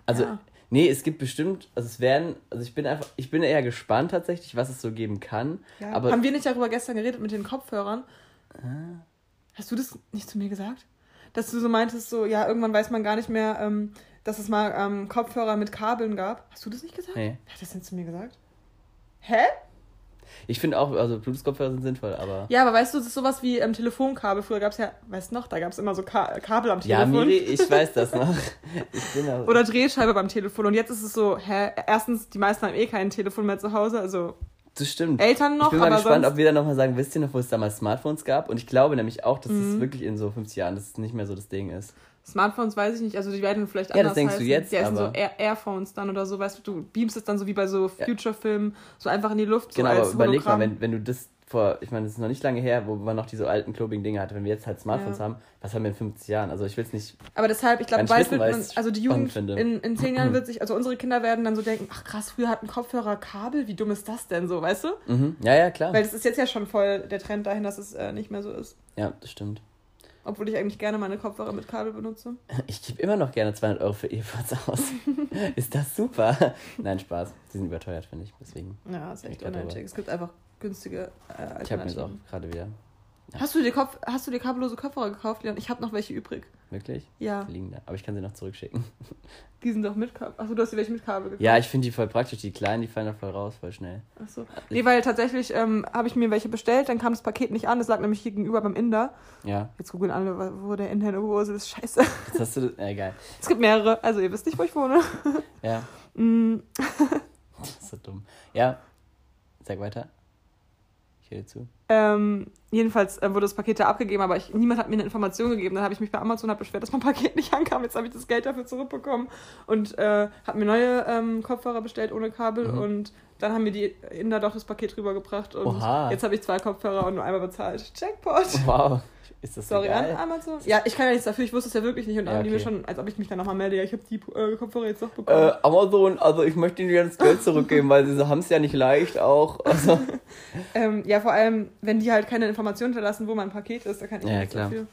Speaker 2: Also,
Speaker 1: Ja.
Speaker 2: Nee, es gibt bestimmt, also es werden, also ich bin einfach, ich bin eher gespannt tatsächlich, was es so geben kann.
Speaker 1: Ja.
Speaker 2: Aber
Speaker 1: Haben wir nicht darüber gestern geredet mit den Kopfhörern? Hast du das nicht zu mir gesagt? Dass du so meintest, so, ja, irgendwann weiß man gar nicht mehr, ähm, dass es mal ähm, Kopfhörer mit Kabeln gab. Hast du das nicht gesagt?
Speaker 2: Nee.
Speaker 1: Wer hat das denn zu mir gesagt? Hä?
Speaker 2: Ich finde auch, also Bluetooth-Kopfhörer sind sinnvoll, aber.
Speaker 1: Ja, aber weißt du, das ist sowas wie ähm, Telefonkabel. Früher gab es ja, weißt du noch, da gab es immer so Ka Kabel am
Speaker 2: Ja,
Speaker 1: Telefon.
Speaker 2: Miri, ich weiß das <laughs> noch. Ich bin auch,
Speaker 1: Oder Drehscheibe beim Telefon. Und jetzt ist es so, hä, erstens, die meisten haben eh kein Telefon mehr zu Hause, also
Speaker 2: das stimmt.
Speaker 1: Eltern noch,
Speaker 2: ich bin mal
Speaker 1: aber
Speaker 2: gespannt,
Speaker 1: sonst...
Speaker 2: ob wir dann nochmal sagen, wisst ihr noch, wo es damals Smartphones gab? Und ich glaube nämlich auch, dass
Speaker 1: Mhm.
Speaker 2: es wirklich in so 50 Jahren, dass es nicht mehr so das Ding ist.
Speaker 1: Smartphones weiß ich nicht, also die werden vielleicht
Speaker 2: Ja, das
Speaker 1: anders
Speaker 2: denkst du
Speaker 1: heißen.
Speaker 2: jetzt,
Speaker 1: Die heißen
Speaker 2: aber-
Speaker 1: so Air Airphones dann oder so, weißt du, du beamst es dann so wie bei so Future-Filmen, so einfach in die Luft, so
Speaker 2: Genau,
Speaker 1: als
Speaker 2: aber überleg mal, wenn, wenn du das vor, ich meine, das ist noch nicht lange her, wo man noch diese alten klobigen Dinge hatte, wenn wir jetzt halt Smartphones
Speaker 1: Ja.
Speaker 2: haben, was haben wir in 50 Jahren? Also ich will es nicht,
Speaker 1: Aber deshalb, ich glaube, bald wird
Speaker 2: weil
Speaker 1: man, also die Jugend in, in zehn Jahren <clears throat> wird sich, also unsere Kinder werden dann so denken, ach krass, früher hatten Kopfhörer Kabel, wie dumm ist das denn so, weißt du?
Speaker 2: mhm. ja, ja, klar.
Speaker 1: Weil das ist jetzt ja schon voll der Trend dahin, dass es äh, nicht mehr so ist.
Speaker 2: ja, das stimmt.
Speaker 1: Obwohl ich eigentlich gerne meine Kopfhörer mit Kabel benutze.
Speaker 2: Ich gebe immer noch gerne 200 Euro für Earpods aus. <laughs> ist das super? Nein, Spaß. Die sind überteuert, finde ich. Deswegen.
Speaker 1: Ja, ist echt unnötig. Es gibt einfach günstige äh,
Speaker 2: Ich habe mir jetzt auch
Speaker 1: Alternativen.
Speaker 2: gerade wieder
Speaker 1: Hast du dir Kopf, hast du dir kabellose Kopfhörer gekauft, Leon? Ich habe noch welche übrig.
Speaker 2: Wirklich?
Speaker 1: Ja.
Speaker 2: Die liegen da. Aber ich kann sie noch zurückschicken. <laughs>
Speaker 1: Die sind doch mit Kabel. Achso, du hast dir welche mit Kabel gekauft.
Speaker 2: Ja, ich finde die voll praktisch. Die kleinen, die fallen da voll raus, voll schnell.
Speaker 1: Achso. Nee, weil tatsächlich ähm, habe ich mir welche bestellt, dann kam das Paket nicht an. Es lag nämlich hier gegenüber beim Inder.
Speaker 2: Ja.
Speaker 1: Jetzt googeln alle, wo der Inder in der Hose ist. Scheiße.
Speaker 2: Jetzt hast du das. Ja, egal.
Speaker 1: Es gibt mehrere, also ihr wisst nicht, wo ich wohne.
Speaker 2: Ja. <laughs>
Speaker 1: Mm,
Speaker 2: Das <laughs> ist so dumm. Ja. Sag weiter. Ich höre zu.
Speaker 1: ähm, jedenfalls äh, wurde das Paket da abgegeben, aber ich, niemand hat mir eine Information gegeben. Dann habe ich mich bei Amazon hab beschwert, dass mein <laughs> Paket nicht ankam. Jetzt habe ich das Geld dafür zurückbekommen und äh, habe mir neue ähm, Kopfhörer bestellt ohne Kabel
Speaker 2: Mhm.
Speaker 1: und dann haben mir die Inder doch das Paket rübergebracht und
Speaker 2: Oha.
Speaker 1: jetzt habe ich zwei Kopfhörer und nur einmal bezahlt. Jackpot!
Speaker 2: Wow. Ist das so
Speaker 1: Sorry an Amazon. Ja, ich kann ja nichts dafür, ich wusste es ja wirklich nicht und dann
Speaker 2: Ja,
Speaker 1: haben die mir
Speaker 2: okay.
Speaker 1: schon, als ob ich mich dann nochmal melde, ja, ich habe die äh, Kopfhörer jetzt doch bekommen.
Speaker 2: Äh, Amazon, also ich möchte ihnen jetzt Geld zurückgeben, weil sie haben es ja nicht leicht auch. Also. <laughs>
Speaker 1: Ähm, ja, vor allem, wenn die halt keine Informationen hinterlassen, wo mein Paket ist, da kann ich
Speaker 2: Ja,
Speaker 1: nichts
Speaker 2: klar.
Speaker 1: dafür.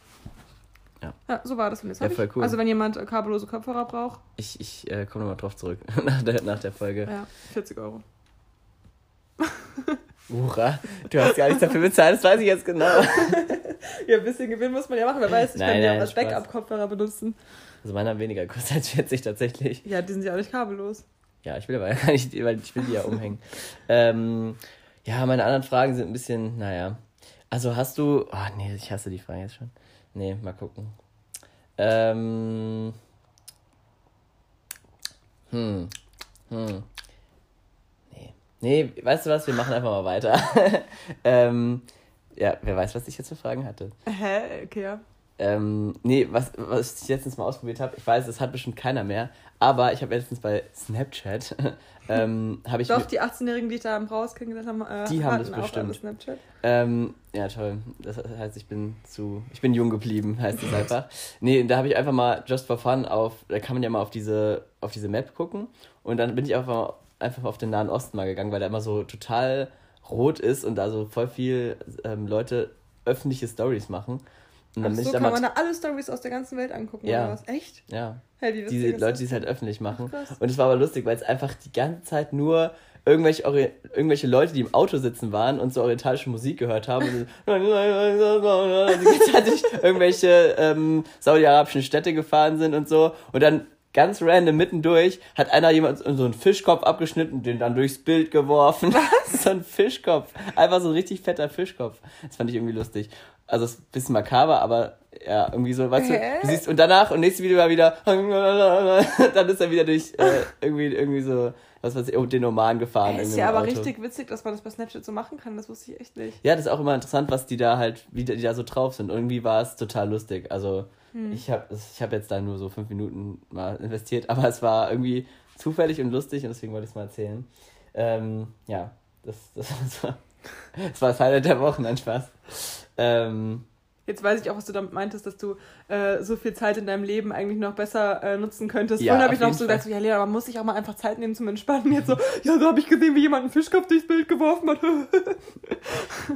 Speaker 2: Ja.
Speaker 1: ja, so war das und jetzt
Speaker 2: Ja, voll cool.
Speaker 1: Also wenn jemand äh, kabellose Kopfhörer braucht,
Speaker 2: Ich, ich äh, komme nochmal drauf zurück <laughs> nach der, nach der Folge.
Speaker 1: ja, 40 Euro. <laughs>
Speaker 2: Hurra, du hast gar nichts dafür bezahlt, das weiß ich jetzt genau. <laughs>
Speaker 1: Ja, ein bisschen Gewinn muss man ja machen, wer weiß, ich
Speaker 2: Nein,
Speaker 1: kann auch als. Backup-Kopfhörer benutzen.
Speaker 2: Also meiner haben weniger kostet als 40 tatsächlich.
Speaker 1: Ja, die sind ja auch nicht kabellos.
Speaker 2: Ja, ich will aber <laughs> gar nicht, weil ich will die ja umhängen. ähm, ja, meine anderen Fragen sind ein bisschen, naja. Also hast du. Oh nee, ich hasse die Fragen jetzt schon. Nee, mal gucken. Ähm. Hm. Hm. Nee. Weißt du was? Wir machen einfach mal weiter. <laughs> ähm, ja, wer weiß, was ich jetzt für Fragen hatte.
Speaker 1: Hä? Okay, ja.
Speaker 2: Ähm, nee, was, was ich letztens mal ausprobiert habe, ich weiß, das hat bestimmt keiner mehr, aber ich habe letztens bei Snapchat, <laughs> ähm, habe ich,
Speaker 1: Doch, die 18-Jährigen, die ich da im Haus kennengelernt habe, äh,
Speaker 2: Die haben das bestimmt.
Speaker 1: Snapchat.
Speaker 2: ähm, ja toll, das heißt, ich bin zu, ich bin jung geblieben, <laughs> heißt es einfach. Nee, da habe ich einfach mal just for fun auf, da kann man ja mal auf diese, auf diese Map gucken und dann bin ich einfach mal, einfach auf den Nahen Osten mal gegangen, weil da immer so total rot ist und da so voll viel ähm, Leute öffentliche Stories machen. Und dann
Speaker 1: Ach so kann
Speaker 2: mal,
Speaker 1: man da alle Stories aus der ganzen Welt angucken,
Speaker 2: Ja.
Speaker 1: oder was? Echt?
Speaker 2: ja,
Speaker 1: Hey, wie
Speaker 2: diese Leute, die es halt öffentlich machen.
Speaker 1: Ach.
Speaker 2: Und es war aber lustig, weil es einfach die ganze Zeit nur irgendwelche, Ori irgendwelche Leute, die im Auto sitzen waren und so orientalische Musik gehört haben. Und so, <laughs> die ganze Zeit durch irgendwelche ähm, saudi-arabischen Städte gefahren sind und so. Und dann ganz random mittendurch hat einer jemand so einen Fischkopf abgeschnitten, den dann durchs Bild geworfen. Was? <laughs> so ein Fischkopf. Einfach so ein richtig fetter Fischkopf. Das fand ich irgendwie lustig. Also es ist ein bisschen makaber, aber ja, irgendwie so, weißt
Speaker 1: Hä?
Speaker 2: du, du siehst, und danach, und nächstes Video war wieder, <laughs> dann ist er wieder durch, äh, irgendwie, irgendwie so, was weiß ich, oh, den Oman gefahren.
Speaker 1: Ist
Speaker 2: irgendwie
Speaker 1: ja aber
Speaker 2: Auto.
Speaker 1: richtig witzig, dass man das bei Snapchat so machen kann. Das wusste ich echt nicht.
Speaker 2: Ja, das ist auch immer interessant, was die da halt, wie die da so drauf sind. Irgendwie war es total lustig. Also, ich habe ich hab jetzt da nur so fünf Minuten mal investiert, <laughs> aber es war irgendwie zufällig und lustig und deswegen wollte ich es mal erzählen. Ähm, ja, das, das, <laughs> das, war, das war das Highlight der Woche, nein, Spaß. Ähm,
Speaker 1: Jetzt weiß ich auch, was du damit meintest, dass du äh, so viel Zeit in deinem Leben eigentlich noch besser äh, nutzen könntest.
Speaker 2: Ja,
Speaker 1: Vorhin habe ich noch so gedacht, so, ja, Lena, man muss sich auch mal einfach Zeit nehmen zum Entspannen. Jetzt so, ja, so habe ich gesehen, wie jemand einen Fischkopf durchs Bild geworfen hat.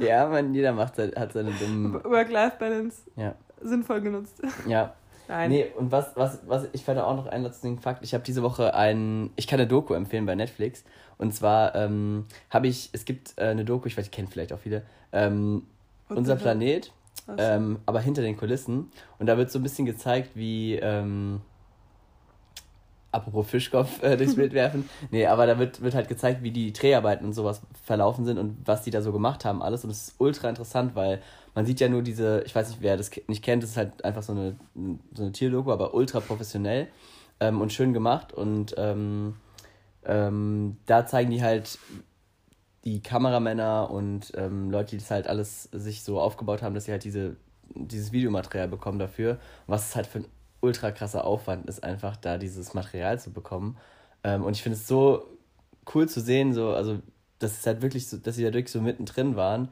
Speaker 1: <laughs>
Speaker 2: ja, man, jeder macht, hat seine dummen,
Speaker 1: Work-Life-Balance
Speaker 2: ja,
Speaker 1: sinnvoll genutzt.
Speaker 2: ja.
Speaker 1: Nein.
Speaker 2: Nee, und was, was, was, ich fand auch noch einen letzten Fakt. Ich habe diese Woche ein, ich kann eine Doku empfehlen bei Netflix. Und zwar ähm, habe ich, es gibt äh, eine Doku, ich weiß, ich kenne vielleicht auch viele, ähm, Unser? Planet,
Speaker 1: so.
Speaker 2: ähm, aber hinter den Kulissen. Und da wird so ein bisschen gezeigt, wie, ähm, apropos Fischkopf äh, durchs Bild werfen. <laughs> Nee, aber da wird, wird halt gezeigt, wie die Dreharbeiten und sowas verlaufen sind und was die da so gemacht haben, alles. Und es ist ultra interessant, weil man sieht ja nur diese, ich weiß nicht, wer das nicht kennt, das ist halt einfach so eine, so eine Tierdoku, aber ultra professionell ähm, und schön gemacht. Und ähm, ähm, da zeigen die halt die Kameramänner und ähm, Leute, die das halt alles sich so aufgebaut haben, dass sie halt diese, dieses Videomaterial bekommen dafür. Was es halt für ein ultra krasser Aufwand ist, einfach da dieses Material zu bekommen. Ähm, und ich finde es so cool zu sehen, so, also, dass es halt wirklich so, dass sie da wirklich so mittendrin waren.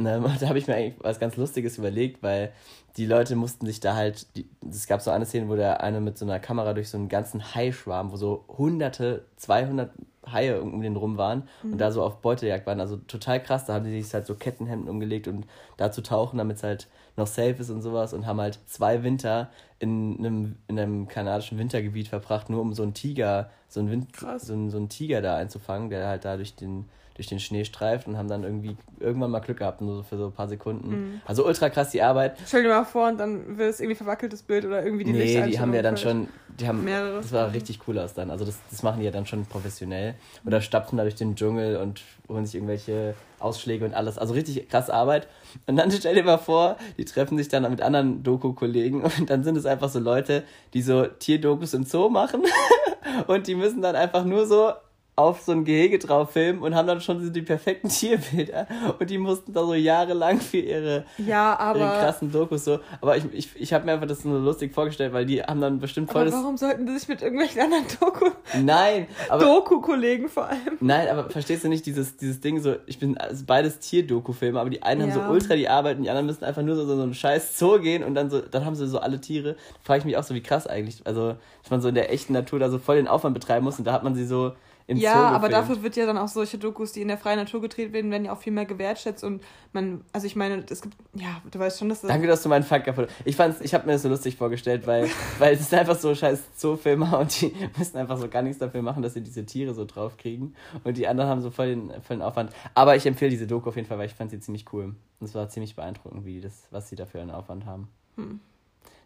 Speaker 2: Und <laughs> ähm, da habe ich mir eigentlich was ganz Lustiges überlegt, weil die Leute mussten sich da halt, es gab so eine Szene, wo der eine mit so einer Kamera durch so einen ganzen Haischwarm, wo so hunderte, 200 Haie um den rum waren und da so auf Beutejagd waren. Also total krass. Da haben die sich halt so Kettenhemden umgelegt und da zu tauchen, damit es halt noch safe ist und sowas und haben halt zwei Winter in einem, in einem kanadischen Wintergebiet verbracht, nur um so einen Tiger, so einen, Wind, so einen, so einen Tiger da einzufangen, der halt da durch den, durch den Schnee streift und haben dann irgendwie irgendwann mal Glück gehabt, nur so für so ein paar Sekunden.
Speaker 1: Mhm.
Speaker 2: Also ultra krass die Arbeit.
Speaker 1: Stell dir mal vor, und dann wird es irgendwie verwackeltes Bild oder irgendwie die
Speaker 2: Nee, die haben ja dann schon, die haben,
Speaker 1: Mehrere.
Speaker 2: das war richtig cool aus dann. Also das, das machen die ja dann schon professionell. Oder stapfen da durch den Dschungel und holen sich irgendwelche Ausschläge und alles. Also richtig krass Arbeit. Und dann <laughs> stell dir mal vor, die treffen sich dann mit anderen Doku-Kollegen <laughs> und dann sind es einfach so Leute, die so Tierdokus im Zoo machen <laughs> und die müssen dann einfach nur so auf so ein Gehege drauf filmen und haben dann schon so die perfekten <laughs> Tierbilder und die mussten da so jahrelang für ihre,
Speaker 1: Ja, aber-
Speaker 2: ihre krassen Dokus so. Aber ich, ich, ich habe mir einfach das so lustig vorgestellt, weil die haben dann bestimmt voll
Speaker 1: Aber
Speaker 2: das.
Speaker 1: warum sollten die sich mit irgendwelchen anderen Doku
Speaker 2: Nein, aber.
Speaker 1: Doku-Kollegen vor allem?
Speaker 2: Nein, aber verstehst du nicht dieses, dieses Ding so, ich bin also beides Tier-Doku-Filme, aber die einen haben
Speaker 1: Ja.
Speaker 2: so ultra die Arbeit und die anderen müssen einfach nur so, so, so einen scheiß Zoo gehen und dann so, dann haben sie so alle Tiere. Da frage ich mich auch so, wie krass eigentlich, also, dass man so in der echten Natur da so voll den Aufwand betreiben muss und da hat man sie so im
Speaker 1: Ja,
Speaker 2: Zoo
Speaker 1: aber
Speaker 2: gefilmt.
Speaker 1: dafür wird ja dann auch solche Dokus, die in der freien Natur gedreht werden, werden ja auch viel mehr gewertschätzt und man, also ich meine, es gibt, ja, du weißt schon, dass das
Speaker 2: Danke, dass du meinen Fuck kaputt. Ich fand's, ich habe mir das so lustig vorgestellt, weil, <laughs> weil es ist einfach so scheiß Zoofilmer <laughs> und die müssen einfach so gar nichts dafür machen, dass sie diese Tiere so draufkriegen. Und die anderen haben so voll den, voll den Aufwand. Aber ich empfehle diese Doku auf jeden Fall, weil ich fand sie ziemlich cool. Und es war ziemlich beeindruckend, wie das, was sie dafür einen Aufwand haben.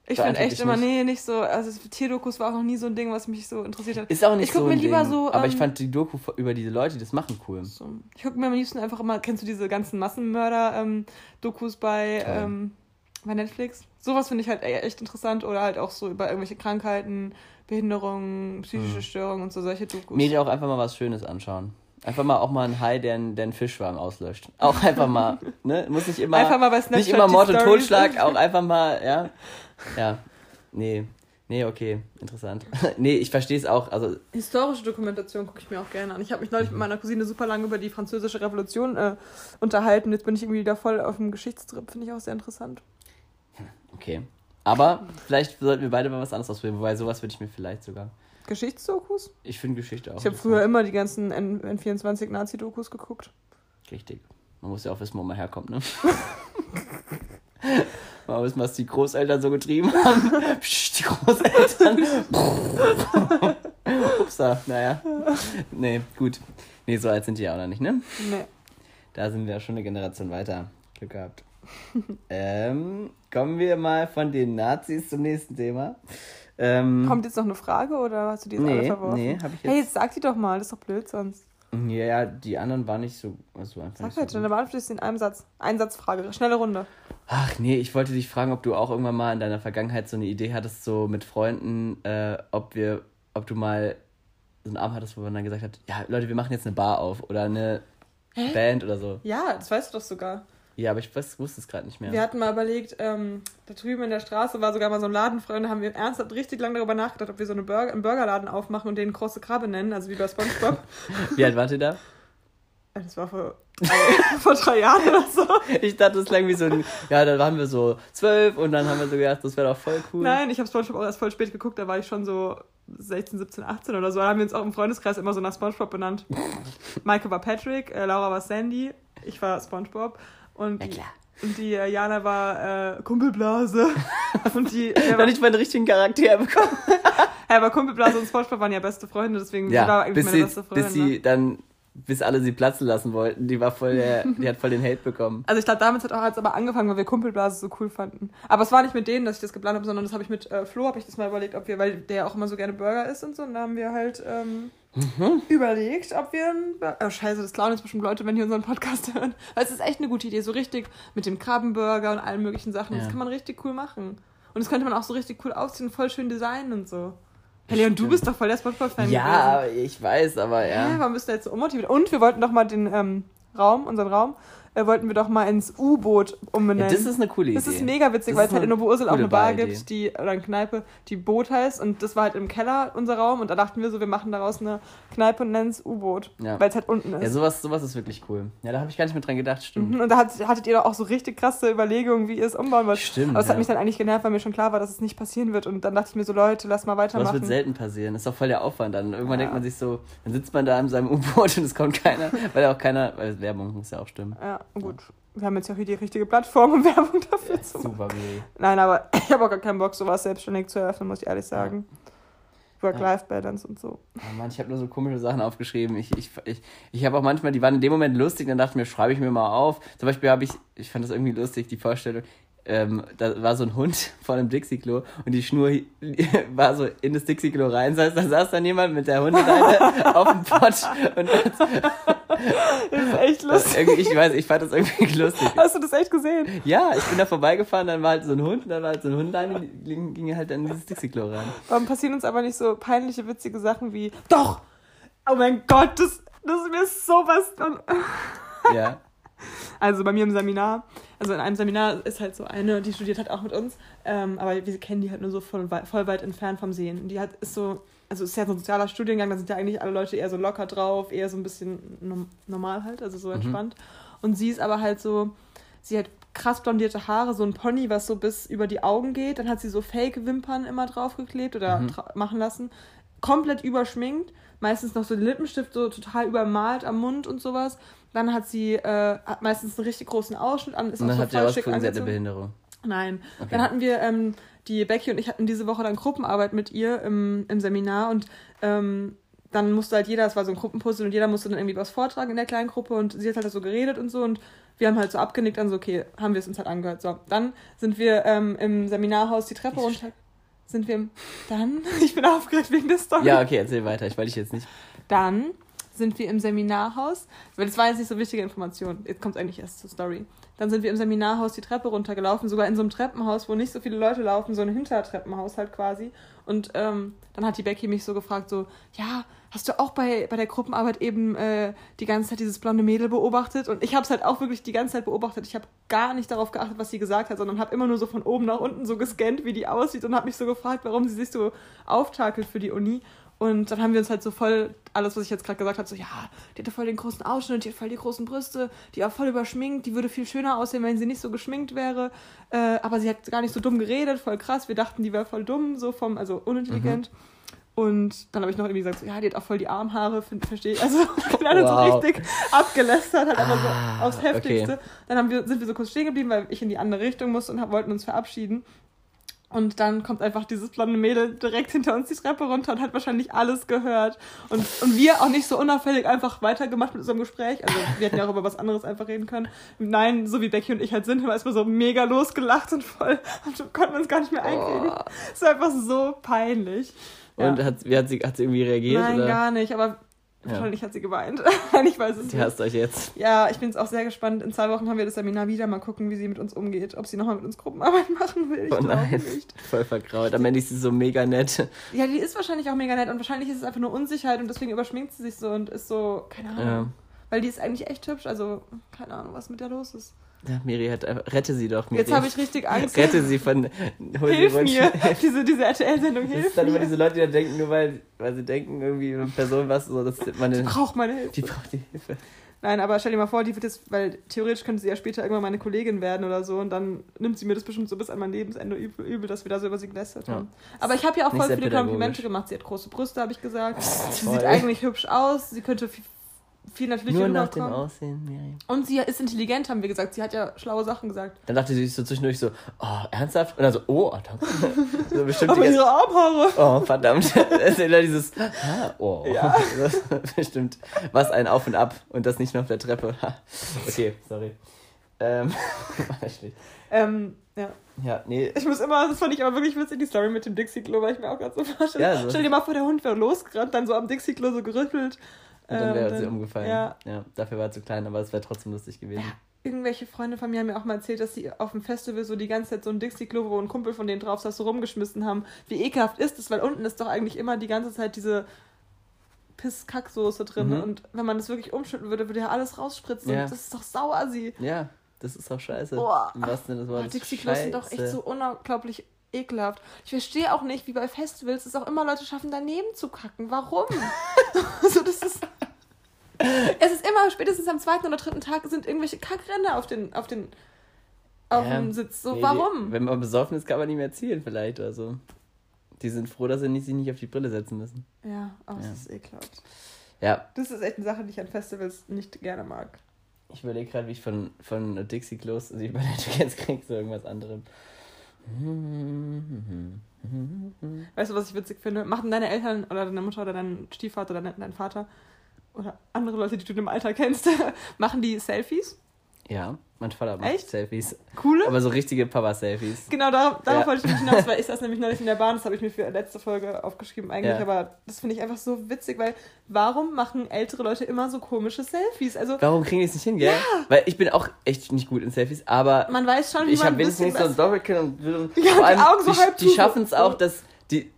Speaker 1: Ich finde echt immer,
Speaker 2: nicht?
Speaker 1: nee, nicht so. Also Tierdokus war auch noch nie so ein Ding, was mich so interessiert hat.
Speaker 2: Ist auch nicht
Speaker 1: ich guck
Speaker 2: so
Speaker 1: mir
Speaker 2: ein
Speaker 1: lieber
Speaker 2: Ding,
Speaker 1: so.
Speaker 2: aber ich
Speaker 1: ähm,
Speaker 2: fand die Doku über diese Leute, die das machen, cool.
Speaker 1: so, ich gucke mir am liebsten einfach immer, kennst du diese ganzen Massenmörder-Dokus bei,
Speaker 2: Toll.
Speaker 1: ähm, bei Netflix? Sowas finde ich halt e- echt interessant oder halt auch so über irgendwelche Krankheiten, Behinderungen, psychische
Speaker 2: Mhm.
Speaker 1: Störungen und so solche Dokus.
Speaker 2: Mir auch einfach mal was Schönes anschauen. Einfach mal auch mal ein Hai, der, einen- der einen Fischschwarm auslöscht. Auch einfach mal, ne? Muss nicht immer,
Speaker 1: Einfach mal bei Snapchat
Speaker 2: nicht immer Mord und
Speaker 1: Stories.
Speaker 2: Totschlag, auch einfach mal, ja. Ja. Nee. Nee, okay. Interessant. <laughs> nee, ich verstehe es auch. Also,
Speaker 1: Historische Dokumentation gucke ich mir auch gerne an. Ich habe mich neulich mit meiner Cousine super lange über die französische Revolution äh, unterhalten. Jetzt bin ich irgendwie wieder voll auf dem Geschichtstrip. Finde ich auch sehr interessant.
Speaker 2: okay. Aber vielleicht sollten wir beide mal was anderes ausprobieren, wobei sowas würde ich mir vielleicht sogar.
Speaker 1: Geschichtsdokus?
Speaker 2: Ich finde Geschichte auch.
Speaker 1: Ich habe früher immer die ganzen N N24 Nazi-Dokus geguckt.
Speaker 2: Richtig. Man muss ja auch wissen, wo man herkommt, ne? <laughs> Mal wissen, was die Großeltern so getrieben haben. <laughs> Psst, die Großeltern. <laughs> Upsa, naja. Nee, gut. Nee, so alt sind die ja auch noch nicht, ne?
Speaker 1: Nee.
Speaker 2: Da sind wir ja schon eine Generation weiter. Glück gehabt. ähm, kommen wir mal von den Nazis zum nächsten Thema. Ähm,
Speaker 1: Kommt jetzt noch eine Frage oder hast du die jetzt alle
Speaker 2: nee,
Speaker 1: verworfen?
Speaker 2: nee, hab ich
Speaker 1: Hey,
Speaker 2: jetzt.
Speaker 1: jetzt sag die doch mal, das ist doch blöd sonst.
Speaker 2: Ja, ja, die anderen waren nicht so. Also einfach
Speaker 1: Sag
Speaker 2: so
Speaker 1: halt,
Speaker 2: gut.
Speaker 1: dann beantwortest du in einem Satz. Einsatzfrage, schnelle Runde.
Speaker 2: Ach nee, ich wollte dich fragen, ob du auch irgendwann mal in deiner Vergangenheit so eine Idee hattest, so mit Freunden, äh, ob wir, ob du mal so einen Abend hattest, wo man dann gesagt hat, ja Leute, wir machen jetzt eine Bar auf oder eine Band oder so.
Speaker 1: Ja, das weißt du doch sogar.
Speaker 2: Ja, aber ich weiß, wusste es gerade nicht mehr.
Speaker 1: Wir hatten mal überlegt, ähm, da drüben in der Straße war sogar mal so ein Laden frei und da haben wir ernsthaft richtig lange darüber nachgedacht, ob wir so eine Burger, einen Burgerladen aufmachen und den große Krabbe nennen, also wie bei Spongebob. <laughs>
Speaker 2: Wie alt wart ihr da?
Speaker 1: das war vor, <laughs> vor drei Jahren oder so.
Speaker 2: Ich dachte, das klang wie so ein, ja, da waren wir so zwölf und dann haben wir so gedacht, das wäre doch voll cool.
Speaker 1: Nein, ich habe Spongebob auch erst voll spät geguckt, da war ich schon so 16, 17, 18 oder so. Da haben wir uns auch im Freundeskreis immer so nach Spongebob benannt. <laughs> Maike war Patrick, äh, Laura war Sandy, ich war Spongebob und,
Speaker 2: Ja, klar.
Speaker 1: und die äh, Jana war äh, Kumpelblase. <laughs> und die,
Speaker 2: Ich habe nicht mal einen richtigen Charakter bekommen. <laughs>
Speaker 1: ja, aber Kumpelblase und Spongebob waren ja beste Freunde, deswegen sie war
Speaker 2: Ja,
Speaker 1: eigentlich meine
Speaker 2: sie,
Speaker 1: beste Freundin.
Speaker 2: bis
Speaker 1: ne?
Speaker 2: sie dann, bis alle sie platzen lassen wollten. Die war voll der, die hat voll den Hate bekommen.
Speaker 1: Also ich glaube, damit hat auch jetzt aber angefangen, weil wir Kumpelblase so cool fanden. Aber es war nicht mit denen, dass ich das geplant habe, sondern das habe ich mit äh, Flo, habe ich das mal überlegt, ob wir, weil der ja auch immer so gerne Burger isst und so, und da haben wir halt ähm,
Speaker 2: Mhm.
Speaker 1: überlegt, ob wir ein Oh scheiße, das klauen jetzt bestimmt Leute, wenn die unseren Podcast <laughs> hören. Weil es ist echt eine gute Idee, so richtig mit dem Krabbenburger und allen möglichen Sachen. Das
Speaker 2: Ja.
Speaker 1: kann man richtig cool machen. Und das könnte man auch so richtig cool ausziehen, voll schön designen und so. Hey Leon, du bist doch voll der Spongebob-Fan
Speaker 2: Ja, ich weiß, aber
Speaker 1: gewesen. Hä,
Speaker 2: ja.
Speaker 1: warum bist du jetzt so unmotiviert? Und wir wollten doch mal den ähm, Raum, unseren Raum, äh, wollten wir doch mal ins U-Boot umbenennen.
Speaker 2: Ja, das ist eine coole
Speaker 1: Das
Speaker 2: Idee.
Speaker 1: ist mega witzig,
Speaker 2: Das
Speaker 1: weil es halt in Oberursel auch eine Bar
Speaker 2: Baridee.
Speaker 1: gibt, die, oder eine Kneipe, die Boot heißt. Und das war halt im Keller unser Raum. Und da dachten wir so, wir machen daraus eine Kneipe und nennen es U-Boot.
Speaker 2: Ja.
Speaker 1: Weil es halt unten
Speaker 2: Ja,
Speaker 1: ist.
Speaker 2: sowas, sowas ist wirklich cool. Ja, da habe ich gar nicht mehr dran gedacht, stimmt.
Speaker 1: Mhm, Und da hat, hattet ihr doch auch so richtig krasse Überlegungen, wie ihr es umbauen wollt.
Speaker 2: Stimmt,
Speaker 1: Aber es hat
Speaker 2: ja.
Speaker 1: mich dann eigentlich genervt, weil mir schon klar war, dass es nicht passieren wird. Und dann dachte ich mir so, Leute, lass mal weitermachen.
Speaker 2: wird selten passieren. Das ist doch voll der Aufwand dann. Irgendwann
Speaker 1: Ja.
Speaker 2: denkt man sich so, dann sitzt man da in seinem U-Boot und es kommt keiner, weil ja auch keiner, weil Werbung muss ja auch stimmen.
Speaker 1: Ja, gut. Wir haben jetzt ja auch hier die richtige Plattform, um <laughs> Werbung dafür zu machen.
Speaker 2: Super, Miri.
Speaker 1: Nein, aber <laughs> ich habe auch gar keinen Bock, sowas selbstständig zu eröffnen, muss ich ehrlich sagen. Work-Life-Balance und so.
Speaker 2: Oh Mann, ich habe nur so komische Sachen aufgeschrieben. Ich, ich, ich, ich habe auch manchmal, die waren in dem Moment lustig, dann dachte ich mir, schreibe ich mir mal auf. Zum Beispiel habe ich, ich fand das irgendwie lustig, die Vorstellung, ähm, da war so ein Hund <laughs> vor einem Dixie-Klo und die Schnur <laughs> war so in das Dixie-Klo rein. Das heißt, da saß dann jemand mit der Hundeleine <laughs> auf dem Pott und
Speaker 1: Das ist echt lustig.
Speaker 2: ich weiß, ich fand das irgendwie lustig.
Speaker 1: Hast du das echt gesehen?
Speaker 2: Ja, ich bin da vorbeigefahren, dann war halt so ein Hund, und dann war halt so ein Hundleine, die ging, ging halt dann in dieses Dixie-Klo rein.
Speaker 1: Warum passieren uns aber nicht so peinliche, witzige Sachen wie Doch! Oh mein Gott, das, das ist mir sowas. von-
Speaker 2: Ja.
Speaker 1: Also bei mir im Seminar, also in einem Seminar ist halt so eine, die studiert hat auch mit uns, ähm, aber wir kennen die halt nur so voll, voll weit entfernt vom Sehen. Und Die hat, ist so, also ist ja so ein sozialer Studiengang, da sind ja eigentlich alle Leute eher so locker drauf, eher so ein bisschen normal halt, also so entspannt. Und sie ist aber halt so, sie hat krass blondierte Haare, so ein Pony, was so bis über die Augen geht. Dann hat sie so Fake-Wimpern immer draufgeklebt oder
Speaker 2: Mhm.
Speaker 1: machen lassen. Komplett überschminkt. Meistens noch so Lippenstift so total übermalt am Mund und sowas. Dann hat sie äh, hat meistens einen richtig großen Ausschnitt an. Ist
Speaker 2: Und
Speaker 1: auch
Speaker 2: dann
Speaker 1: so
Speaker 2: habt ihr
Speaker 1: voll schick
Speaker 2: rausgefunden, sie hat eine. Behinderung.
Speaker 1: Nein.
Speaker 2: Okay.
Speaker 1: Dann hatten wir, ähm, die Becky und ich hatten diese Woche dann Gruppenarbeit mit ihr im, im Seminar und ähm, dann musste halt jeder, es war so ein Gruppenpuzzle und jeder musste dann irgendwie was vortragen in der kleinen Gruppe und sie hat halt so geredet und so und wir haben halt so abgenickt, dann so, okay, haben wir es uns halt angehört. So, dann sind wir ähm, im Seminarhaus die Treppe runter. Sind wir im, dann, <laughs> ich bin aufgeregt wegen der Story.
Speaker 2: Ja, okay, erzähl weiter. Ich wollte dich jetzt nicht.
Speaker 1: Dann sind wir im Seminarhaus, weil das war jetzt nicht so wichtige Information. Jetzt kommt eigentlich erst zur Story. Dann sind wir im Seminarhaus die Treppe runtergelaufen, sogar in so einem Treppenhaus, wo nicht so viele Leute laufen, so ein Hintertreppenhaus halt quasi. Und ähm, dann hat die Becky mich so gefragt, so, ja, hast du auch bei, bei der Gruppenarbeit eben äh, die ganze Zeit dieses blonde Mädel beobachtet? Und ich habe es halt auch wirklich die ganze Zeit beobachtet. Ich habe gar nicht darauf geachtet, was sie gesagt hat, sondern habe immer nur so von oben nach unten so gescannt, wie die aussieht und habe mich so gefragt, warum sie sich so auftakelt für die Uni. Und dann haben wir uns halt so voll, alles, was ich jetzt gerade gesagt habe, so, ja, die hatte voll den großen Ausschnitt, die hat voll die großen Brüste, die war voll überschminkt, die würde viel schöner aussehen, wenn sie nicht so geschminkt wäre. Äh, aber sie hat gar nicht so dumm geredet, voll krass. Wir dachten, die wäre voll dumm, so vom, also unintelligent. Und dann habe ich noch irgendwie gesagt, so, ja, die hat auch voll die Armhaare, verstehe ich. Also, <laughs> alle
Speaker 2: Wow.
Speaker 1: so richtig abgelästert, halt einfach
Speaker 2: Ah,
Speaker 1: so aufs
Speaker 2: okay.
Speaker 1: Heftigste. Dann haben wir, sind wir so kurz stehen geblieben, weil ich in die andere Richtung musste und hab, wollten uns verabschieden. Und dann kommt einfach dieses blonde Mädel direkt hinter uns die Treppe runter und hat wahrscheinlich alles gehört. Und, und wir auch nicht so unauffällig einfach weitergemacht mit unserem Gespräch. Also wir hätten ja auch über was anderes einfach reden können. Nein, so wie Becky und ich halt sind, haben wir erstmal so mega losgelacht und voll und konnten uns gar nicht mehr einkriegen. Es war einfach so peinlich. Ja.
Speaker 2: Und hat, wie hat, sie, hat sie irgendwie reagiert?
Speaker 1: Nein,
Speaker 2: oder?
Speaker 1: gar nicht, aber
Speaker 2: Ja.
Speaker 1: wahrscheinlich hat sie geweint. <laughs> Ich weiß es
Speaker 2: Sie
Speaker 1: nicht.
Speaker 2: hasst euch jetzt.
Speaker 1: Ja, ich bin jetzt auch sehr gespannt. In zwei Wochen haben wir das Seminar wieder. Mal gucken, wie sie mit uns umgeht. Ob sie nochmal mit uns Gruppenarbeit <laughs> machen will. Ich
Speaker 2: Oh nein,
Speaker 1: nicht. <laughs>
Speaker 2: voll verkraut. Am Ende ist sie so mega nett.
Speaker 1: Ja, die ist wahrscheinlich auch mega nett und wahrscheinlich ist es einfach nur Unsicherheit und deswegen überschminkt sie sich so und ist so, keine Ahnung.
Speaker 2: Ja.
Speaker 1: Weil die ist eigentlich echt hübsch, also keine Ahnung, was mit der los ist.
Speaker 2: Ja, Miri hat einfach, rette sie doch, Miri.
Speaker 1: Jetzt habe ich richtig Angst.
Speaker 2: Rette sie von, sie
Speaker 1: Hilf mir. Diese, diese RTL-Sendung
Speaker 2: Das
Speaker 1: hilft
Speaker 2: ist dann immer diese Leute, die denken, nur weil, weil sie denken, irgendwie eine Person was, so, dass man
Speaker 1: Ich
Speaker 2: den,
Speaker 1: brauche meine Hilfe.
Speaker 2: die braucht die Hilfe.
Speaker 1: Nein, aber stell dir mal vor, die wird jetzt, weil theoretisch könnte sie ja später irgendwann meine Kollegin werden oder so und dann nimmt sie mir das bestimmt so bis an mein Lebensende übel, übel dass wir da so über sie gelästert haben. Aber ich habe ja auch voll viele. Komplimente gemacht. Sie hat große Brüste, habe ich gesagt. Sie
Speaker 2: Toll.
Speaker 1: sieht eigentlich hübsch aus. Sie könnte viel natürlich
Speaker 2: Nur nach dem. Aussehen, Miri.
Speaker 1: Und sie ist intelligent, haben wir gesagt. Sie hat ja schlaue Sachen gesagt.
Speaker 2: Dann dachte sie so zwischendurch so, oh, ernsthaft? Und dann so, oh, danke. So bestimmt
Speaker 1: Aber ihre Armhaare.
Speaker 2: Oh, verdammt. <laughs> Das ist immer dieses, ah, oh.
Speaker 1: Ja. <laughs>
Speaker 2: Bestimmt. Was ein Auf und Ab und das nicht nur auf der Treppe. Okay, sorry. Ähm, <laughs> war nicht schlecht.
Speaker 1: Ähm, ja.
Speaker 2: Ja, nee.
Speaker 1: Ich muss immer, das fand ich aber wirklich witzig, die Story mit dem Dixie-Klo, weil ich mir auch gerade so vorstelle.
Speaker 2: Ja, so.
Speaker 1: Stell dir mal vor, der Hund wäre losgerannt, dann so am Dixie-Klo so gerüttelt.
Speaker 2: Und dann
Speaker 1: Ähm,
Speaker 2: wäre sie umgefallen.
Speaker 1: Ja,
Speaker 2: ja. Dafür war er zu klein, aber es wäre trotzdem lustig gewesen.
Speaker 1: Ja, irgendwelche Freunde von mir haben mir auch mal erzählt, dass sie auf dem Festival so die ganze Zeit so ein Dixie-Klo, wo ein Kumpel von denen drauf saß, so rumgeschmissen haben. Wie ekelhaft ist das, weil unten ist doch eigentlich immer die ganze Zeit diese Piss-Kack-Soße drin.
Speaker 2: Mhm.
Speaker 1: Und wenn man das wirklich umschütten würde, würde ja alles rausspritzen.
Speaker 2: Ja.
Speaker 1: Und das ist doch sauer, sie.
Speaker 2: Ja, das ist doch scheiße.
Speaker 1: Boah.
Speaker 2: Des
Speaker 1: Oh,
Speaker 2: Wortes.
Speaker 1: Dixie-Klos sind doch echt so unglaublich ekelhaft. Ich verstehe auch nicht, wie bei Festivals es auch immer Leute schaffen, daneben zu kacken. Warum? <laughs> <laughs> also das ist... Es ist immer, spätestens am zweiten oder dritten Tag sind irgendwelche Kackränder auf den, auf den, auf
Speaker 2: Ja.
Speaker 1: dem Sitz. So,
Speaker 2: Nee,
Speaker 1: warum?
Speaker 2: Die, wenn man besoffen ist, kann man nicht mehr zielen vielleicht. Also, die sind froh, dass sie nicht, sich nicht auf die Brille setzen müssen.
Speaker 1: Ja, aber
Speaker 2: Ja.
Speaker 1: es ist ekelhaft.
Speaker 2: Ja,
Speaker 1: Das ist echt eine Sache, die ich an Festivals nicht gerne mag.
Speaker 2: ich überlege gerade, wie ich von, von Dixie Klos sie überleite jetzt krieg zu irgendwas anderem.
Speaker 1: Weißt du, was ich witzig finde? Machen deine Eltern oder deine Mutter oder dein Stiefvater oder dein Vater oder andere Leute, die du im Alter kennst, <laughs> machen die Selfies?
Speaker 2: Ja, mein Vater macht
Speaker 1: Echt?
Speaker 2: Selfies.
Speaker 1: Coole?
Speaker 2: Aber so richtige Papa-Selfies.
Speaker 1: Genau, darauf, darauf
Speaker 2: Ja.
Speaker 1: wollte ich nämlich <laughs> hinaus, weil ich saß nämlich neulich in der Bahn, das habe ich mir für letzte Folge aufgeschrieben eigentlich,
Speaker 2: Ja.
Speaker 1: aber das finde ich einfach so witzig, weil warum machen ältere Leute immer so komische Selfies? Also
Speaker 2: Warum kriegen die es nicht hin, gell? Weil ich bin auch echt nicht gut in Selfies, aber
Speaker 1: man weiß schon, wie
Speaker 2: ich
Speaker 1: man
Speaker 2: habe
Speaker 1: ein
Speaker 2: wenigstens so ein
Speaker 1: was...
Speaker 2: Doppelkinn und <laughs>
Speaker 1: Ja, und die Augen so
Speaker 2: die,
Speaker 1: halb
Speaker 2: die schaffen es auch, dass die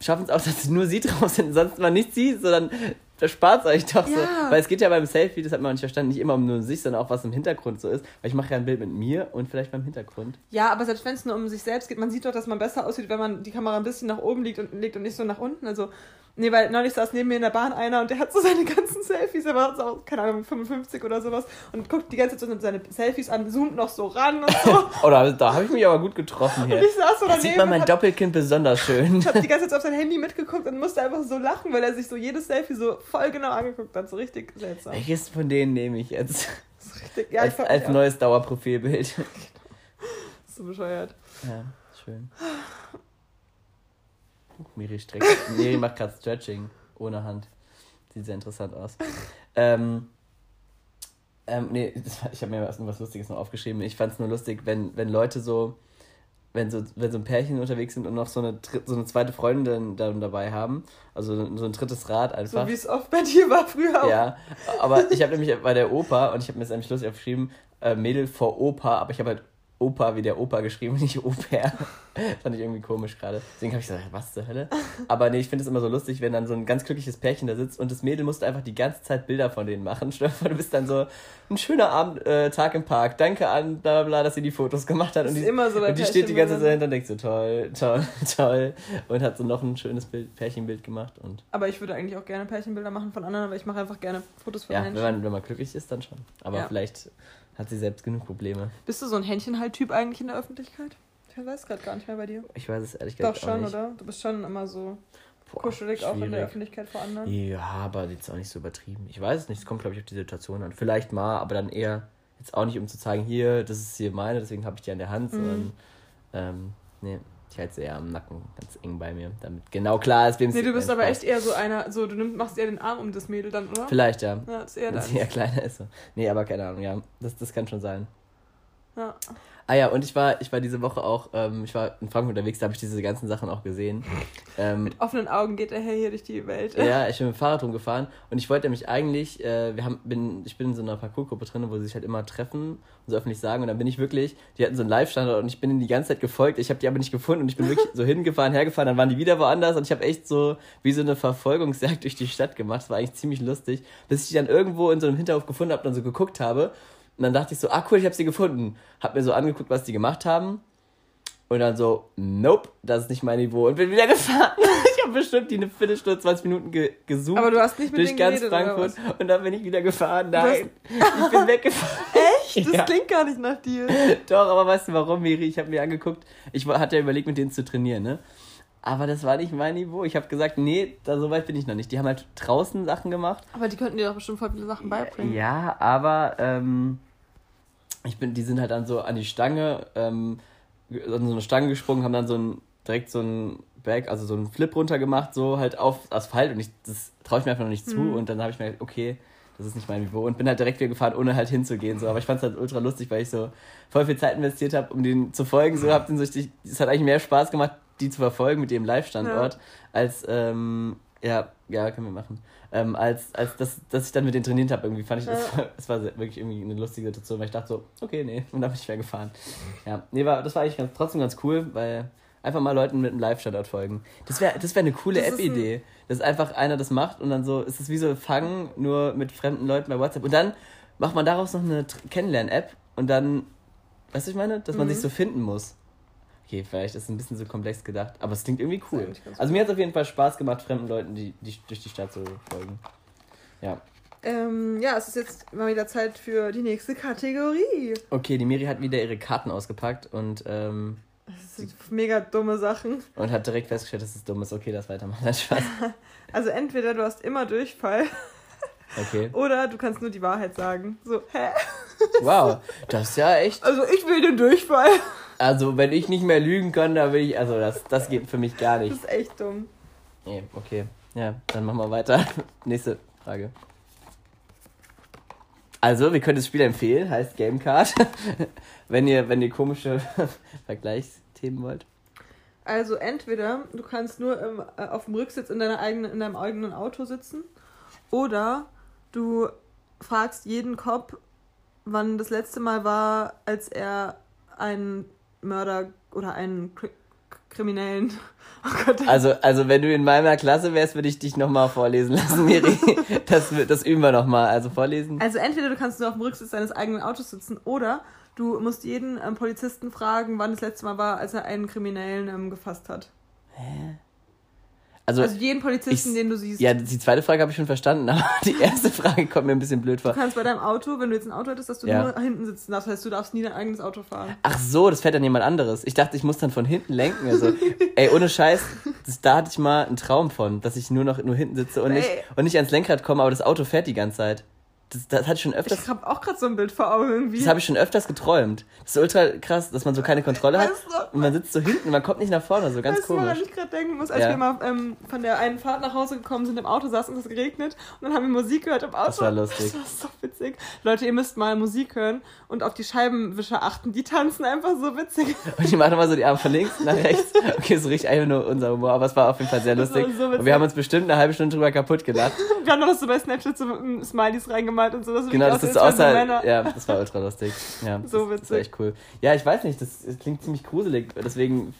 Speaker 2: schaffen es auch, dass nur sie drauf sind, sonst man nicht sieht, sondern das spart euch doch so.
Speaker 1: Ja.
Speaker 2: Weil es geht ja beim Selfie, das hat man nicht verstanden, nicht immer um nur sich, sondern auch was im Hintergrund so ist. Weil ich mache ja ein Bild mit mir und vielleicht beim Hintergrund.
Speaker 1: Ja, aber selbst wenn es nur um sich selbst geht, man sieht doch, dass man besser aussieht, wenn man die Kamera ein bisschen nach oben liegt und, legt und nicht so nach unten. Also, nee, weil neulich saß neben mir in der Bahn einer und der hat so seine ganzen Selfies, er war so, auch, keine Ahnung, 55 oder sowas und guckt die ganze Zeit so seine Selfies an, zoomt noch so ran und so. <laughs>
Speaker 2: Oh, da, habe ich mich aber gut getroffen
Speaker 1: und
Speaker 2: hier.
Speaker 1: ich saß so
Speaker 2: Da
Speaker 1: daneben
Speaker 2: sieht man
Speaker 1: und
Speaker 2: mein
Speaker 1: hab,
Speaker 2: Doppelkinn besonders schön.
Speaker 1: ich hab die ganze <laughs> Zeit auf sein Handy mitgeguckt und musste einfach so lachen, weil er sich so jedes Selfie so voll genau angeguckt hat. So richtig seltsam.
Speaker 2: Welches von denen nehme ich jetzt?
Speaker 1: Das ist richtig, ja, ich
Speaker 2: als
Speaker 1: fand
Speaker 2: als neues Dauerprofilbild. <laughs>
Speaker 1: so bescheuert.
Speaker 2: Ja, schön. Miri streckt. Miri macht gerade Stretching ohne Hand. Sieht sehr interessant aus. Ähm, ähm, nee, das war, ich habe mir was, was Lustiges noch aufgeschrieben. Ich fand es nur lustig, wenn, wenn Leute so, wenn so, wenn so ein Pärchen unterwegs sind und noch so eine, so eine zweite Freundin dann dabei haben, also so ein drittes Rad einfach.
Speaker 1: So wie es oft bei dir war früher auch.
Speaker 2: Ja, aber ich habe nämlich bei der Oper, und ich habe mir jetzt nämlich lustig aufgeschrieben, äh, Mädel vor Opa, aber ich habe halt Opa wie der Opa geschrieben, <laughs> nicht Oper. Fand ich irgendwie komisch gerade. Deswegen habe ich gesagt, was zur Hölle? Aber nee, ich finde es immer so lustig, wenn dann so ein ganz glückliches Pärchen da sitzt und das Mädel musste einfach die ganze Zeit Bilder von denen machen. <laughs> Du bist dann so ein schöner Abend, äh, Tag im Park. Danke an bla bla bla, dass sie die Fotos gemacht hat.
Speaker 1: Das
Speaker 2: und die,
Speaker 1: immer so
Speaker 2: und die steht die ganze Zeit dahinter und denkt so, toll, toll, <laughs> toll. Und hat so noch ein schönes Bild, Pärchenbild gemacht. Und
Speaker 1: Aber ich würde eigentlich auch gerne Pärchenbilder machen von anderen, aber ich mache einfach gerne Fotos von
Speaker 2: ja,
Speaker 1: Menschen.
Speaker 2: wenn man, wenn man glücklich ist, dann schon. Aber
Speaker 1: Ja.
Speaker 2: vielleicht hat sie selbst genug Probleme.
Speaker 1: Bist du so ein Händchenhalt-Typ eigentlich in der Öffentlichkeit? Ich weiß gerade gar nicht mehr bei dir.
Speaker 2: Ich weiß es ehrlich
Speaker 1: Doch
Speaker 2: gesagt
Speaker 1: schon,
Speaker 2: auch nicht.
Speaker 1: oder? Du bist schon immer so
Speaker 2: Boah,
Speaker 1: kuschelig auch in der
Speaker 2: schwierig.
Speaker 1: Öffentlichkeit vor anderen.
Speaker 2: Ja, aber jetzt auch nicht so übertrieben. Ich weiß es nicht, es kommt, glaube ich, auf die Situation an. Vielleicht mal, aber dann eher jetzt auch nicht, um zu zeigen, hier, das ist hier meine, deswegen habe ich die an der Hand,
Speaker 1: Mhm.
Speaker 2: sondern, ähm, nee, ich halte sie eher am Nacken, ganz eng bei mir, damit genau klar ist, wem
Speaker 1: Nee, du bist aber echt eher so einer, so du nimm, machst eher den Arm um das Mädel dann, oder?
Speaker 2: Vielleicht, ja.
Speaker 1: Ja, das ist eher
Speaker 2: Wenn
Speaker 1: dann.
Speaker 2: sie eher kleiner ist. so. Nee, aber keine Ahnung, ja. Das, das kann schon sein.
Speaker 1: Ja.
Speaker 2: Ah ja, und ich war, ich war diese Woche auch, ähm, ich war in Frankfurt unterwegs, da habe ich diese ganzen Sachen auch gesehen. Ähm,
Speaker 1: Mit offenen Augen geht der Herr hier durch die Welt.
Speaker 2: Ja, <laughs> ich bin mit dem Fahrrad rumgefahren und ich wollte nämlich eigentlich, äh, wir haben, bin, ich bin in so einer Parkourgruppe drin, wo sie sich halt immer treffen und so öffentlich sagen und dann bin ich wirklich, die hatten so einen Live-Standort und ich bin ihnen die ganze Zeit gefolgt, ich habe die aber nicht gefunden und ich bin wirklich <laughs> so hingefahren, hergefahren, dann waren die wieder woanders und ich habe echt so wie so eine Verfolgungsjagd <laughs> durch die Stadt gemacht, das war eigentlich ziemlich lustig, bis ich die dann irgendwo in so einem Hinterhof gefunden habe und dann so geguckt habe und dann dachte ich so, ah cool, ich habe sie gefunden, hab mir so angeguckt, was die gemacht haben und dann so, nope, das ist nicht mein Niveau und bin wieder <laughs> gefahren. Ich habe bestimmt die eine Viertelstunde, 20 Minuten ge gesucht
Speaker 1: Aber du hast nicht mit
Speaker 2: durch ganz
Speaker 1: geredet,
Speaker 2: Frankfurt und dann bin ich wieder gefahren. Nein, ich bin <laughs> weggefahren.
Speaker 1: Echt? Das
Speaker 2: Ja.
Speaker 1: klingt gar nicht nach dir. <laughs>
Speaker 2: Doch, aber weißt du warum, Miri? Ich habe mir angeguckt, ich hatte ja überlegt, mit denen zu trainieren, ne? Aber das war nicht mein Niveau. Ich habe gesagt, nee, da so weit bin ich noch nicht. Die haben halt draußen Sachen gemacht.
Speaker 1: Aber die könnten dir doch bestimmt voll viele Sachen beibringen.
Speaker 2: Ja, aber ähm, ich bin, die sind halt dann so an die Stange, ähm, an so eine Stange gesprungen, haben dann so ein, direkt so ein Back, also so einen Flip runter gemacht, so halt auf Asphalt und ich, das traue ich mir einfach noch nicht zu
Speaker 1: Mhm.
Speaker 2: und dann habe ich mir gedacht, okay, das ist nicht mein Niveau und bin halt direkt wieder gefahren, ohne halt hinzugehen, so, aber ich fand es halt ultra lustig, weil ich so voll viel Zeit investiert habe, um den zu folgen, so, hab den so richtig, es hat eigentlich mehr Spaß gemacht, die zu verfolgen mit dem Live-Standort, als, ähm, ja, ja, können wir machen. Ähm, als, als dass, dass ich dann mit denen trainiert habe, irgendwie fand ich das, das war sehr- wirklich irgendwie eine lustige Situation, weil ich dachte so, okay, nee, und dann bin ich wieder gefahren. Ja, nee, war, das war eigentlich ganz, trotzdem ganz cool, weil Einfach mal Leuten mit einem Live-Standort folgen. Das wäre das wär eine coole
Speaker 1: Das ist ein-
Speaker 2: App-Idee. Dass einfach einer das macht und dann so, es ist wie so Fangen, nur mit fremden Leuten bei WhatsApp. Und dann macht man daraus noch eine Kennenlern-App und dann, weißt du, ich meine, dass man
Speaker 1: Mhm.
Speaker 2: sich so finden muss. Okay, vielleicht ist es ein bisschen so komplex gedacht, aber es klingt irgendwie cool. Also mir hat es auf jeden Fall Spaß gemacht, fremden Leuten, die, die durch die Stadt zu folgen. Ja.
Speaker 1: Ähm, ja, es ist jetzt mal wieder Zeit für die nächste Kategorie.
Speaker 2: Okay, die Miri hat wieder ihre Karten ausgepackt und, ähm,
Speaker 1: Das sind mega dumme Sachen.
Speaker 2: und hat direkt festgestellt, dass es dumm ist. Okay, das weitermachen. Nein, Spaß. <laughs>
Speaker 1: Also entweder du hast immer Durchfall
Speaker 2: Okay. <laughs>
Speaker 1: oder du kannst nur die Wahrheit sagen. So, hä?
Speaker 2: Wow, das ist ja echt.
Speaker 1: Also ich will den Durchfall.
Speaker 2: Also, wenn ich nicht mehr lügen kann, dann will ich. Also, das, das geht für mich gar
Speaker 1: Das
Speaker 2: nicht.
Speaker 1: ist echt dumm.
Speaker 2: Nee, okay. Ja, dann machen wir weiter. <laughs> Nächste Frage. Also, wir können das Spiel empfehlen, heißt Gamecard. <laughs> wenn ihr, wenn ihr komische <laughs> Vergleichsthemen wollt.
Speaker 1: Also entweder du kannst nur im, äh, auf dem Rücksitz in, deiner eigenen, in deinem eigenen Auto sitzen oder du fragst jeden Cop, wann das letzte Mal war, als er einen Mörder oder einen Kri Kriminellen. <laughs> Oh Gott,
Speaker 2: Also, also wenn du in meiner Klasse wärst, würde ich dich nochmal vorlesen lassen, Miri. <laughs> Das, das üben wir nochmal. Also vorlesen.
Speaker 1: Also entweder du kannst nur auf dem Rücksitz deines eigenen Autos sitzen oder du musst jeden ähm, Polizisten fragen, wann das letzte Mal war, als er einen Kriminellen ähm, gefasst hat.
Speaker 2: Also,
Speaker 1: Also jeden Polizisten,
Speaker 2: ich-
Speaker 1: den du siehst.
Speaker 2: ja, die zweite Frage habe ich schon verstanden, <laughs> aber die erste Frage kommt mir ein bisschen blöd vor.
Speaker 1: Du kannst bei deinem Auto, wenn du jetzt ein Auto hättest, dass du
Speaker 2: Ja.
Speaker 1: nur hinten sitzen darfst. Das heißt, du darfst nie dein eigenes Auto fahren.
Speaker 2: Ach so, das fährt dann jemand anderes. Ich dachte, ich muss dann von hinten lenken. Also, <laughs> ey, ohne Scheiß, das, da hatte ich mal einen Traum von, dass ich nur noch nur hinten sitze und nicht,
Speaker 1: Ey.
Speaker 2: und nicht ans Lenkrad komme, aber das Auto fährt die ganze Zeit. Das, das hatte ich schon öfters.
Speaker 1: Ich habe auch gerade so ein Bild vor Augen irgendwie.
Speaker 2: Das habe ich schon öfters geträumt. Das ist ultra krass, dass man so keine Kontrolle hat.
Speaker 1: Weißt du-
Speaker 2: Und man sitzt so hinten, man kommt nicht nach vorne, so ganz
Speaker 1: weißt du, woran
Speaker 2: komisch.
Speaker 1: ich gerade denken muss, als
Speaker 2: Ja.
Speaker 1: wir mal ähm, von der einen Fahrt nach Hause gekommen sind, im Auto saßen es geregnet und dann haben wir Musik gehört im Auto.
Speaker 2: Das war lustig.
Speaker 1: Das war so witzig. Leute, ihr müsst mal Musik hören und auf die Scheibenwischer achten. Die tanzen einfach so witzig. <laughs>
Speaker 2: Und die machen immer so die Arme von links nach rechts. Okay, so richtig einfach nur unser Humor, aber es war auf jeden Fall sehr lustig.
Speaker 1: so
Speaker 2: und wir haben uns bestimmt eine halbe Stunde drüber kaputt gelacht.
Speaker 1: Wir haben noch so bei Snapchat so Smileys reinggemalt und so. Das
Speaker 2: Genau, das ist außer.
Speaker 1: Männer.
Speaker 2: Ja, das war ultra lustig. Ja, <laughs>
Speaker 1: So
Speaker 2: das, das war
Speaker 1: witzig.
Speaker 2: echt cool. Ja, ich weiß nicht, das, das klingt ziemlich gruselig. Deswegen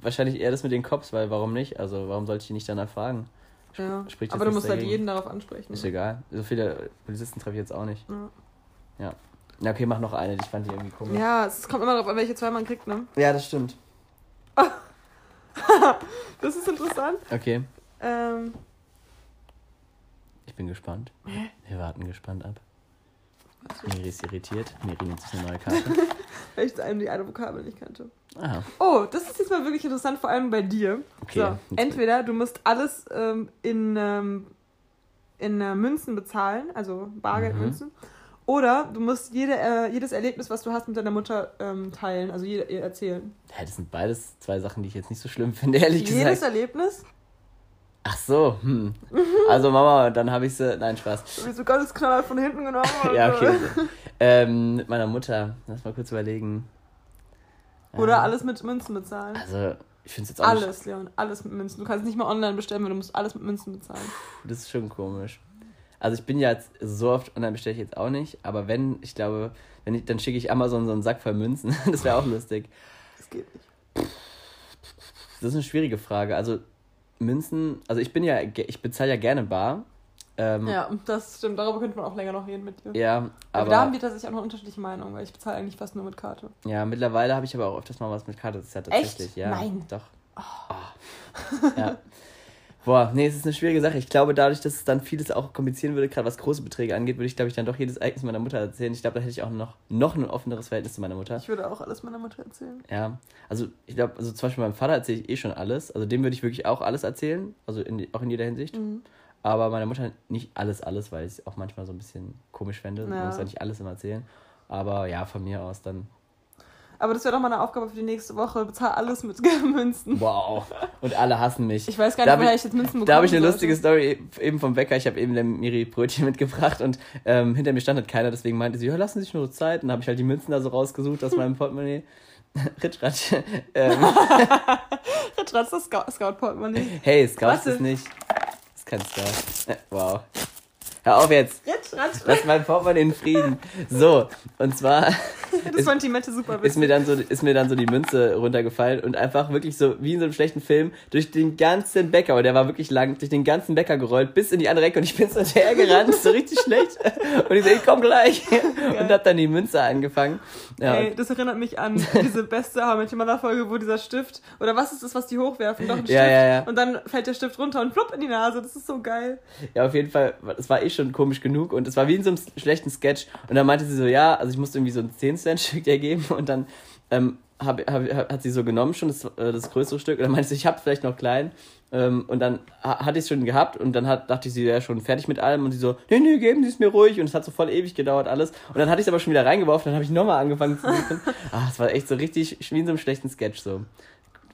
Speaker 2: wahrscheinlich eher das mit den Cops, weil warum nicht? Also, warum sollte ich die nicht danach fragen?
Speaker 1: Ja.
Speaker 2: Spricht
Speaker 1: Aber du musst halt
Speaker 2: dagegen.
Speaker 1: jeden darauf ansprechen.
Speaker 2: Ist egal. So viele Polizisten treffe ich jetzt auch nicht.
Speaker 1: Ja.
Speaker 2: Na, okay, mach noch eine. Ich fand die irgendwie komisch.
Speaker 1: Ja, es kommt immer darauf an, welche zwei man kriegt, ne?
Speaker 2: ja das stimmt. <laughs>
Speaker 1: Das ist interessant.
Speaker 2: Okay,
Speaker 1: Ähm,
Speaker 2: ich bin gespannt. Wir warten gespannt ab. Miri ist irritiert. Miri nimmt sich eine neue Karte. <laughs>
Speaker 1: weil ich einem die eine Vokabel nicht kannte.
Speaker 2: Aha.
Speaker 1: Oh, das ist jetzt mal wirklich interessant, vor allem bei dir.
Speaker 2: Okay.
Speaker 1: So, entweder du musst alles ähm, in, ähm, in äh, Münzen bezahlen, also Bargeldmünzen, oder du musst jede, äh, jedes Erlebnis, was du hast, mit deiner Mutter ähm, teilen, also jede, ihr erzählen.
Speaker 2: Ja, das sind beides zwei Sachen, die ich jetzt nicht so schlimm finde, ehrlich
Speaker 1: Jedes
Speaker 2: gesagt.
Speaker 1: Erlebnis?
Speaker 2: Ach so, hm. Also Mama, dann habe ich sie. Nein, Spaß.
Speaker 1: Bist so ganz knallhart von hinten genommen. <laughs>
Speaker 2: Ja, okay. ähm, mit meiner Mutter. Lass mal kurz überlegen.
Speaker 1: Oder
Speaker 2: Ähm,
Speaker 1: alles mit Münzen bezahlen.
Speaker 2: Also, ich finde es jetzt auch nicht.
Speaker 1: Alles, Leon, alles mit Münzen. Du kannst nicht mal online bestellen, weil du musst alles mit Münzen bezahlen.
Speaker 2: Das ist schon komisch. Also, ich bin ja jetzt so oft online bestelle ich jetzt auch nicht. Aber wenn, ich glaube, wenn ich, dann schicke ich Amazon so einen Sack voll Münzen. <laughs> das wäre auch lustig.
Speaker 1: Das geht nicht.
Speaker 2: Das ist eine schwierige Frage. Also, Münzen, also ich bin ja, ich bezahle ja gerne bar. Ähm,
Speaker 1: Ja, das stimmt. Darüber könnte man auch länger noch reden mit dir.
Speaker 2: Ja,
Speaker 1: aber, da haben wir tatsächlich auch noch unterschiedliche Meinungen, weil ich bezahle eigentlich fast nur mit Karte.
Speaker 2: ja, mittlerweile habe ich aber auch öfters mal was mit Karte. Das ist ja tatsächlich,
Speaker 1: Echt?
Speaker 2: ja.
Speaker 1: Nein.
Speaker 2: Doch. Oh. Ja. <laughs> Boah, nee, es ist eine schwierige Sache. Ich glaube, dadurch, dass es dann vieles auch komplizieren würde, gerade was große Beträge angeht, würde ich, glaube ich, dann doch jedes Ereignis meiner Mutter erzählen. Ich glaube, da hätte ich auch noch, noch ein offeneres Verhältnis zu meiner Mutter.
Speaker 1: Ich würde auch alles meiner Mutter erzählen.
Speaker 2: Ja, also ich glaube, also zum Beispiel meinem Vater erzähle ich eh schon alles. Also dem würde ich wirklich auch alles erzählen, also in, auch in jeder Hinsicht.
Speaker 1: Mhm.
Speaker 2: Aber meiner Mutter nicht alles, alles, weil ich es auch manchmal so ein bisschen komisch fände. Man
Speaker 1: Ja.
Speaker 2: muss ja nicht alles immer erzählen. Aber ja, von mir aus dann.
Speaker 1: Aber das wäre doch mal eine Aufgabe für die nächste Woche. Bezahl alles mit <laughs> Münzen.
Speaker 2: Wow. Und alle hassen mich.
Speaker 1: Ich weiß gar nicht, woher
Speaker 2: ich-
Speaker 1: jetzt Münzen bekomme.
Speaker 2: Da habe ich eine lustige Story eben vom Bäcker. Ich habe eben der Miri Brötchen <laughs> mitgebracht und ähm, hinter mir stand halt keiner. Deswegen meinte sie, ja, lassen Sie sich nur Zeit. Und dann habe ich halt die Münzen da so rausgesucht aus meinem <laughs> Portemonnaie. Ritschratsch. ähm,
Speaker 1: Ritratz, das Scout- Scout-Portemonnaie.
Speaker 2: hey, Scout ist- nicht. Das ist kein Scout. Äh, Wow. Hör auf jetzt.
Speaker 1: Ritratz,
Speaker 2: Lass mein Portemonnaie in Frieden. So, und zwar <laughs>
Speaker 1: Das
Speaker 2: ist,
Speaker 1: fand die Mette super
Speaker 2: ist mir dann so ist mir dann so die Münze runtergefallen und einfach wirklich so wie in so einem schlechten Film durch den ganzen Bäcker und der war wirklich lang durch den ganzen Bäcker gerollt bis in die andere Ecke und ich bin so hinterhergerannt so richtig schlecht <laughs> und ich so ich komm gleich und hab dann die Münze angefangen ja,
Speaker 1: Ey, das erinnert mich an diese beste How I Met Your Mother Folge, wo dieser Stift oder was ist das, was die hochwerfen, doch ein Stift
Speaker 2: Ja, ja, ja.
Speaker 1: und dann fällt der Stift runter und plopp in die Nase. Das ist so geil.
Speaker 2: Ja, auf jeden Fall, es war eh schon komisch genug und es war wie in so einem schlechten Sketch. Und dann meinte sie so, ja, also ich musste irgendwie so ein 10-Cent-Stück ergeben und dann ähm, hab, hab, hat sie so genommen schon das, äh, das größere Stück und dann meinte sie, ich hab vielleicht noch klein. Ähm, und dann ha hatte ich es schon gehabt und dann hat, dachte ich, sie wäre schon fertig mit allem und sie so, nee, nee, geben Sie es mir ruhig und es hat so voll ewig gedauert alles. Und dann hatte ich es aber schon wieder reingeworfen, dann habe ich nochmal angefangen zu suchen. <laughs> ah, es war echt so richtig wie in so einem schlechten Sketch so.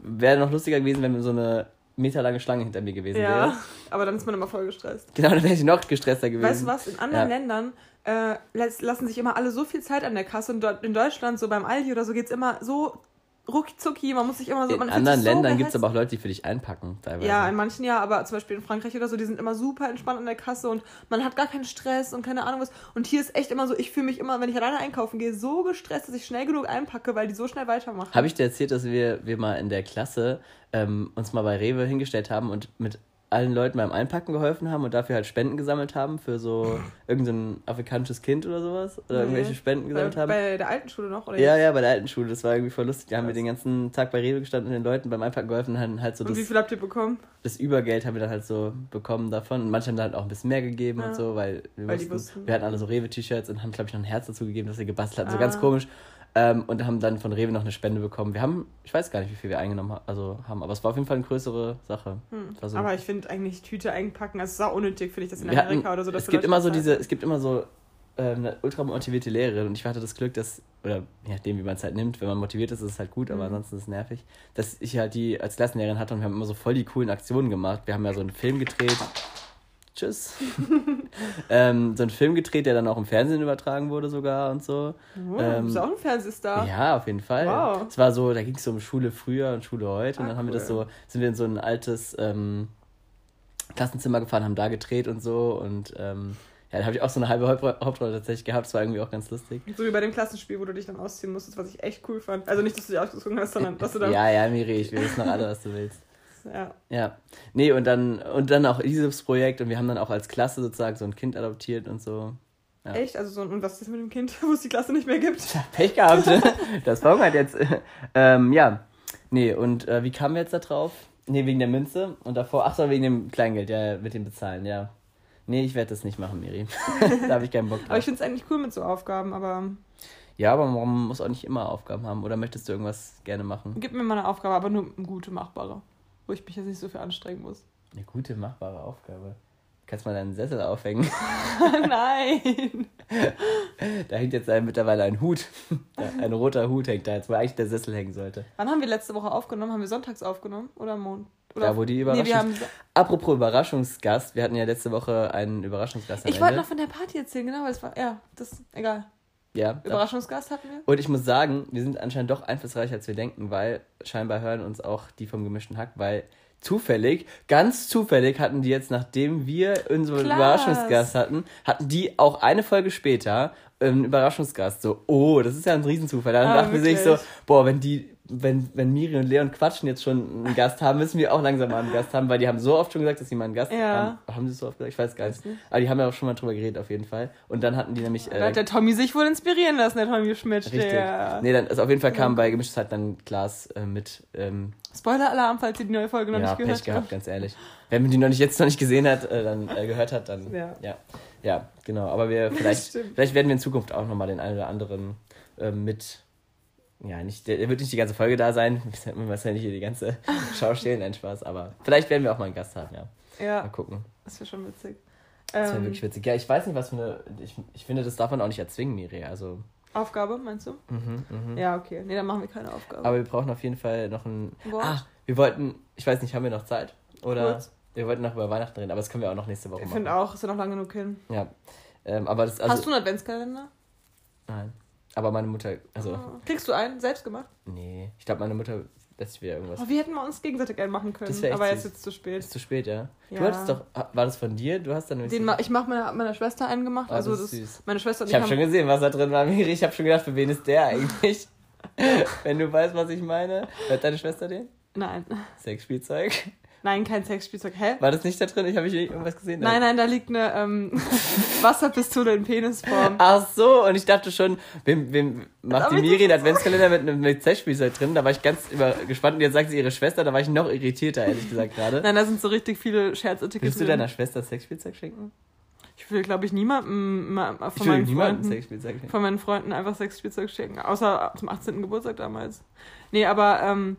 Speaker 2: Wäre noch lustiger gewesen, wenn so eine meterlange Schlange hinter mir gewesen
Speaker 1: Ja,
Speaker 2: wäre. <laughs>
Speaker 1: aber dann ist man immer voll gestresst.
Speaker 2: Genau, dann wäre ich noch gestresster gewesen.
Speaker 1: Weißt du was? In anderen
Speaker 2: Ja.
Speaker 1: Ländern äh, las- lassen sich immer alle so viel Zeit an der Kasse und in Deutschland, so beim Aldi oder so, geht's immer so ruckzucki. Man muss sich immer so.
Speaker 2: In anderen
Speaker 1: so
Speaker 2: Ländern gibt es aber auch Leute, die für dich einpacken, teilweise.
Speaker 1: Ja, in manchen ja, aber zum Beispiel in Frankreich oder so, die sind immer super entspannt an der Kasse und man hat gar keinen Stress und keine Ahnung was. Und hier ist echt immer so, ich fühle mich immer, wenn ich alleine einkaufen gehe, so gestresst, dass ich schnell genug einpacke, weil die so schnell weitermachen.
Speaker 2: Habe ich dir erzählt, dass wir, wir mal in der Klasse ähm, uns mal bei Rewe hingestellt haben und mit allen Leuten beim Einpacken geholfen haben und dafür halt Spenden gesammelt haben für so irgendein afrikanisches Kind oder sowas? Oder
Speaker 1: Nee.
Speaker 2: irgendwelche Spenden
Speaker 1: bei,
Speaker 2: gesammelt haben?
Speaker 1: bei der alten Schule noch, oder?
Speaker 2: ja,
Speaker 1: jetzt?
Speaker 2: ja, bei der alten Schule. Das war irgendwie voll lustig. Da haben wir den ganzen Tag bei Rewe gestanden und den Leuten beim Einpacken geholfen und haben halt so
Speaker 1: Und wie
Speaker 2: das,
Speaker 1: viel habt ihr bekommen?
Speaker 2: das Übergeld haben wir dann halt so bekommen davon. Und manche haben dann halt auch ein bisschen mehr gegeben
Speaker 1: Ja.
Speaker 2: und so, weil wir,
Speaker 1: Weil die
Speaker 2: wussten,
Speaker 1: wussten.
Speaker 2: wir hatten alle so Rewe-T-Shirts und haben, glaube ich, noch ein Herz dazu gegeben, das wir gebastelt hatten. So ganz
Speaker 1: Ah.
Speaker 2: komisch. Ähm, und haben dann von Rewe noch eine Spende bekommen. Wir haben, ich weiß gar nicht, wie viel wir eingenommen ha- also haben, aber es war auf jeden Fall eine größere Sache.
Speaker 1: Hm.
Speaker 2: So-
Speaker 1: Aber ich finde eigentlich Tüte einpacken, also es ist auch unnötig, finde ich das in
Speaker 2: Wir hatten,
Speaker 1: Amerika oder so. dass
Speaker 2: es gibt immer so diese, es gibt immer so ähm, eine ultra motivierte Lehrerin und ich hatte das Glück, dass, oder je nachdem, wie man es halt nimmt, wenn man motiviert ist, ist es halt gut, aber
Speaker 1: Mhm.
Speaker 2: ansonsten ist es nervig, dass ich halt die als Klassenlehrerin hatte und wir haben immer so voll die coolen Aktionen gemacht. Wir haben ja so einen Film gedreht. Tschüss. <laughs> ähm, so einen Film gedreht, der dann auch im Fernsehen übertragen wurde sogar und so.
Speaker 1: Oh,
Speaker 2: ähm,
Speaker 1: bist du auch ein Fernsehstar?
Speaker 2: Ja, auf jeden Fall.
Speaker 1: Wow.
Speaker 2: Es war so, da ging es so um Schule früher und Schule heute. Und
Speaker 1: Ah,
Speaker 2: dann haben wir das so, sind wir in so ein altes ähm, Klassenzimmer gefahren, haben da gedreht und so. Und ähm, ja, da habe ich auch so eine halbe Haupt- Hauptrolle tatsächlich gehabt. Das war irgendwie auch ganz lustig.
Speaker 1: So wie bei dem Klassenspiel, wo du dich dann ausziehen musstest, was ich echt cool fand. Also nicht, dass du dich ausgezogen hast, sondern dass du dann.
Speaker 2: Ja, ja, Miri, ich will wissen noch alle, was du willst.
Speaker 1: Ja.
Speaker 2: Ja. Nee, und dann, und dann auch dieses Projekt und wir haben dann auch als Klasse sozusagen so ein Kind adoptiert und so. Ja.
Speaker 1: Echt? Also so, und was ist jetzt mit dem Kind, <laughs> wo es die Klasse nicht mehr gibt? <laughs>
Speaker 2: Pech gehabt. <laughs> Das verhungert jetzt. Ähm, ja. Nee, und äh, wie kamen wir jetzt da drauf? Nee, wegen der Münze. Und davor, ach so, wegen dem Kleingeld, ja, mit dem Bezahlen, ja. Nee, ich werde das nicht machen, Miri. da habe ich keinen Bock
Speaker 1: Aber
Speaker 2: drauf.
Speaker 1: ich finde es eigentlich cool mit so Aufgaben, aber
Speaker 2: Ja, aber man muss auch nicht immer Aufgaben haben. Oder möchtest du irgendwas gerne machen?
Speaker 1: gib mir mal eine Aufgabe, aber nur eine gute, machbare. Wo ich mich jetzt nicht so viel anstrengen muss.
Speaker 2: Eine gute, machbare Aufgabe. Du kannst mal deinen Sessel aufhängen. <laughs>
Speaker 1: Nein! <laughs>
Speaker 2: Da hängt jetzt ein, mittlerweile ein Hut. Ein roter Hut hängt da jetzt, wo eigentlich der Sessel hängen sollte.
Speaker 1: Wann haben wir letzte Woche aufgenommen? Haben wir sonntags aufgenommen? Oder am Mond? Oder
Speaker 2: Da, wo die
Speaker 1: Nee,
Speaker 2: Überraschung.
Speaker 1: wir haben.
Speaker 2: Apropos Überraschungsgast, wir hatten ja letzte Woche einen Überraschungsgast
Speaker 1: Ich wollte noch von der Party erzählen, genau, weil es war. Ja, das. Egal.
Speaker 2: Ja,
Speaker 1: Überraschungsgast hatten wir.
Speaker 2: Und ich muss sagen, wir sind anscheinend doch einflussreicher, als wir denken, weil scheinbar hören uns auch die vom gemischten Hack, weil zufällig, ganz zufällig hatten die jetzt, nachdem wir unseren
Speaker 1: Klaas.
Speaker 2: Überraschungsgast hatten, hatten die auch eine Folge später einen Überraschungsgast. So, oh, das ist ja ein Riesenzufall. Dann
Speaker 1: Ah,
Speaker 2: dachten sie sich so, boah, wenn die, wenn, wenn Miri und Leon quatschen jetzt schon einen Gast haben, müssen wir auch langsam mal einen Gast haben, weil die haben so oft schon gesagt, dass sie mal einen Gast
Speaker 1: Ja.
Speaker 2: haben. Haben sie es so oft gesagt? Ich weiß gar nicht. Aber die haben ja auch schon mal drüber geredet, auf jeden Fall. Und dann hatten die nämlich.
Speaker 1: Da hat der Tommy sich wohl inspirieren lassen, der Tommy Schmidt.
Speaker 2: Richtig.
Speaker 1: Der
Speaker 2: Nee, dann also auf jeden Fall kam bei Gemischtes Hack dann Glas äh, mit. Ähm,
Speaker 1: Spoiler-Alarm, falls ihr die neue Folge noch
Speaker 2: ja,
Speaker 1: nicht gehört
Speaker 2: Pech gehabt,
Speaker 1: habt.
Speaker 2: ganz ehrlich. Wenn man die noch nicht jetzt noch nicht gesehen hat, äh, dann äh, gehört hat, dann.
Speaker 1: Ja.
Speaker 2: ja. Ja, genau. Aber wir <laughs> vielleicht, vielleicht werden wir in Zukunft auch nochmal den einen oder anderen ähm, mit. Ja, nicht, der, wird nicht die ganze Folge da sein. <laughs> Wir müssen wahrscheinlich hier die ganze Schau stehlen, ein Spaß. Aber vielleicht werden wir auch mal einen Gast haben, ja. Mal
Speaker 1: Ja,
Speaker 2: gucken.
Speaker 1: das wäre schon witzig.
Speaker 2: Das wäre
Speaker 1: Ähm,
Speaker 2: wirklich witzig. Ja, ich weiß nicht, was für eine. Ich, ich finde, das darf man auch nicht erzwingen, Miri. Also.
Speaker 1: Aufgabe, meinst du?
Speaker 2: Mhm, mhm.
Speaker 1: Ja, okay. Nee, dann machen wir keine Aufgabe.
Speaker 2: Aber wir brauchen auf jeden Fall noch ein.
Speaker 1: Wort?
Speaker 2: Ah, wir wollten. Ich weiß nicht, haben wir noch Zeit? Oder
Speaker 1: Kurz.
Speaker 2: wir wollten noch über Weihnachten reden, aber das können wir auch noch nächste Woche
Speaker 1: ich
Speaker 2: machen.
Speaker 1: finde auch, ist ja noch lange genug hin.
Speaker 2: Ja. Ähm, aber das. Also,
Speaker 1: Hast du einen Adventskalender?
Speaker 2: Nein. Aber meine Mutter. Also.
Speaker 1: Ah. Kriegst du einen? Selbst gemacht?
Speaker 2: Nee. Ich glaube, meine Mutter dass ich wieder irgendwas.
Speaker 1: Oh, wir hätten mal uns gegenseitig einen machen können.
Speaker 2: Das
Speaker 1: aber jetzt ist es zu spät.
Speaker 2: Ist zu spät, ja? Du
Speaker 1: Ja.
Speaker 2: hattest doch. War das von dir? Du hast dann.
Speaker 1: Den ma ich mache meiner, meiner Schwester einen gemacht.
Speaker 2: Ah,
Speaker 1: also
Speaker 2: das ist süß.
Speaker 1: meine Schwester
Speaker 2: ich habe schon gesehen, was da drin war, Miri. Ich habe schon gedacht, für wen ist der eigentlich? <laughs> Wenn du weißt, was ich meine. Hat deine Schwester den?
Speaker 1: Nein.
Speaker 2: Sexspielzeug?
Speaker 1: Nein, kein Sexspielzeug. Hä?
Speaker 2: War das nicht da drin? Ich habe nicht irgendwas gesehen.
Speaker 1: Nein, nein, da liegt eine ähm, <laughs> Wasserpistole in Penisform.
Speaker 2: Ach so, und ich dachte schon, wem, wem macht die Miri einen Adventskalender mit einem mit Sexspielzeug drin? Da war ich ganz über, gespannt und jetzt sagt sie ihre Schwester, da war ich noch irritierter, ehrlich gesagt gerade.
Speaker 1: Nein, da sind so richtig viele Scherzartikel
Speaker 2: Willst du deiner Schwester Sexspielzeug schenken?
Speaker 1: Ich will, glaube ich, niemandem von
Speaker 2: Ich
Speaker 1: meinen
Speaker 2: niemandem
Speaker 1: Freunden,
Speaker 2: Sexspielzeug schenken.
Speaker 1: von meinen Freunden einfach Sexspielzeug schenken. Außer zum 18. Geburtstag damals. Nee, aber ähm,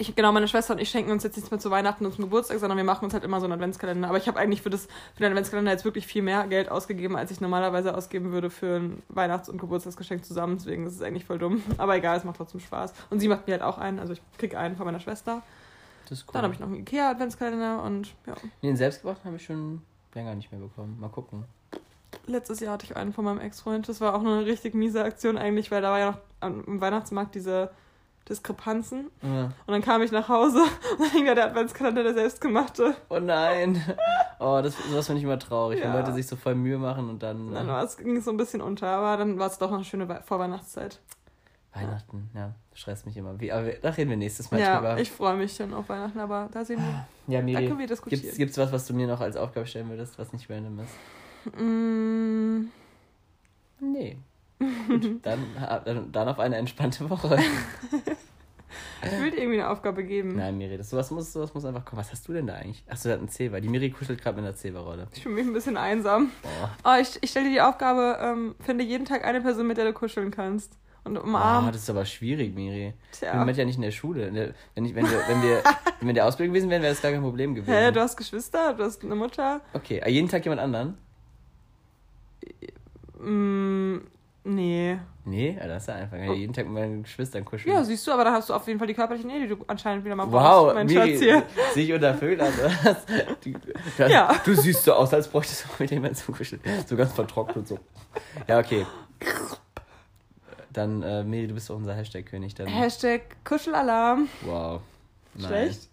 Speaker 1: ich, genau, meine Schwester und ich schenken uns jetzt nichts mehr zu Weihnachten und zum Geburtstag, sondern wir machen uns halt immer so einen Adventskalender. Aber ich habe eigentlich für, das, für den Adventskalender jetzt wirklich viel mehr Geld ausgegeben, als ich normalerweise ausgeben würde für ein Weihnachts- und Geburtstagsgeschenk zusammen. Deswegen ist es eigentlich voll dumm. <laughs> Aber egal, es macht trotzdem Spaß. Und sie macht mir halt auch einen. Also ich krieg einen von meiner Schwester.
Speaker 2: Das ist cool.
Speaker 1: Dann habe ich noch einen Ikea-Adventskalender und ja.
Speaker 2: Den selbstgebrachten habe ich schon länger nicht mehr bekommen. Mal gucken.
Speaker 1: Letztes Jahr hatte ich einen von meinem Ex-Freund. Das war auch eine richtig miese Aktion eigentlich, weil da war ja noch am Weihnachtsmarkt diese Diskrepanzen.
Speaker 2: Ja.
Speaker 1: Und dann kam ich nach Hause <laughs> und dann hing da der Adventskalender, der selbstgemachte.
Speaker 2: Oh nein. Oh, das, sowas finde ich immer traurig, wenn
Speaker 1: Ja.
Speaker 2: Leute sich so voll Mühe machen und dann.
Speaker 1: Dann
Speaker 2: äh,
Speaker 1: war es, ging es so ein bisschen unter, aber dann war es doch noch eine schöne Wei- Vorweihnachtszeit.
Speaker 2: Weihnachten, ja, stresst mich immer. Wie, aber da reden wir nächstes Mal
Speaker 1: ja,
Speaker 2: drüber.
Speaker 1: ich freue mich schon auf Weihnachten, aber da sehen wir.
Speaker 2: ja, Miri,
Speaker 1: Da können wir diskutieren.
Speaker 2: gibt's, gibt's was, was du mir noch als Aufgabe stellen würdest, was nicht random ist?
Speaker 1: Mm,
Speaker 2: Nee. Gut, <laughs> dann, dann, auf eine entspannte Woche.
Speaker 1: ich dir irgendwie eine Aufgabe geben.
Speaker 2: Nein, Miri, das, sowas, muss, sowas muss einfach kommen. Was hast du denn da eigentlich? Achso, der hat einen Zewa. Die Miri kuschelt gerade mit einer Zewa-Rolle.
Speaker 1: Ich fühle mich ein bisschen einsam.
Speaker 2: Boah.
Speaker 1: Oh, ich, ich stelle dir die Aufgabe, ähm, finde jeden Tag eine Person, mit der du kuscheln kannst. Und
Speaker 2: Ah,
Speaker 1: umarmen.
Speaker 2: das ist aber schwierig, Miri.
Speaker 1: Tja.
Speaker 2: mit ja nicht in der Schule. Wenn, ich, wenn, wir, wenn, wir, <laughs> wenn wir in der Ausbildung gewesen wären, wäre das gar kein Problem gewesen.
Speaker 1: Hä, du hast Geschwister, du hast eine Mutter.
Speaker 2: okay, ah, jeden Tag jemand anderen?
Speaker 1: Mm, nee.
Speaker 2: Nee, das ist ja einfach. Ich ja jeden Tag mit meinen Geschwistern kuscheln.
Speaker 1: Ja, siehst du, aber da hast du auf jeden Fall die körperliche Nähe, die du anscheinend wieder mal
Speaker 2: Wow,
Speaker 1: brauchst,
Speaker 2: Miri,
Speaker 1: Schatz hier.
Speaker 2: sehe ich unter Vögeln oder was? Du, du,
Speaker 1: Ja.
Speaker 2: du siehst so aus, als bräuchtest du mit jemandem zu kuscheln. So ganz vertrocknet und so. Ja, okay. Dann, äh, Miri, du bist doch unser Hashtag-König. Dann,
Speaker 1: Hashtag Kuschelalarm.
Speaker 2: wow. Nein.
Speaker 1: Schlecht.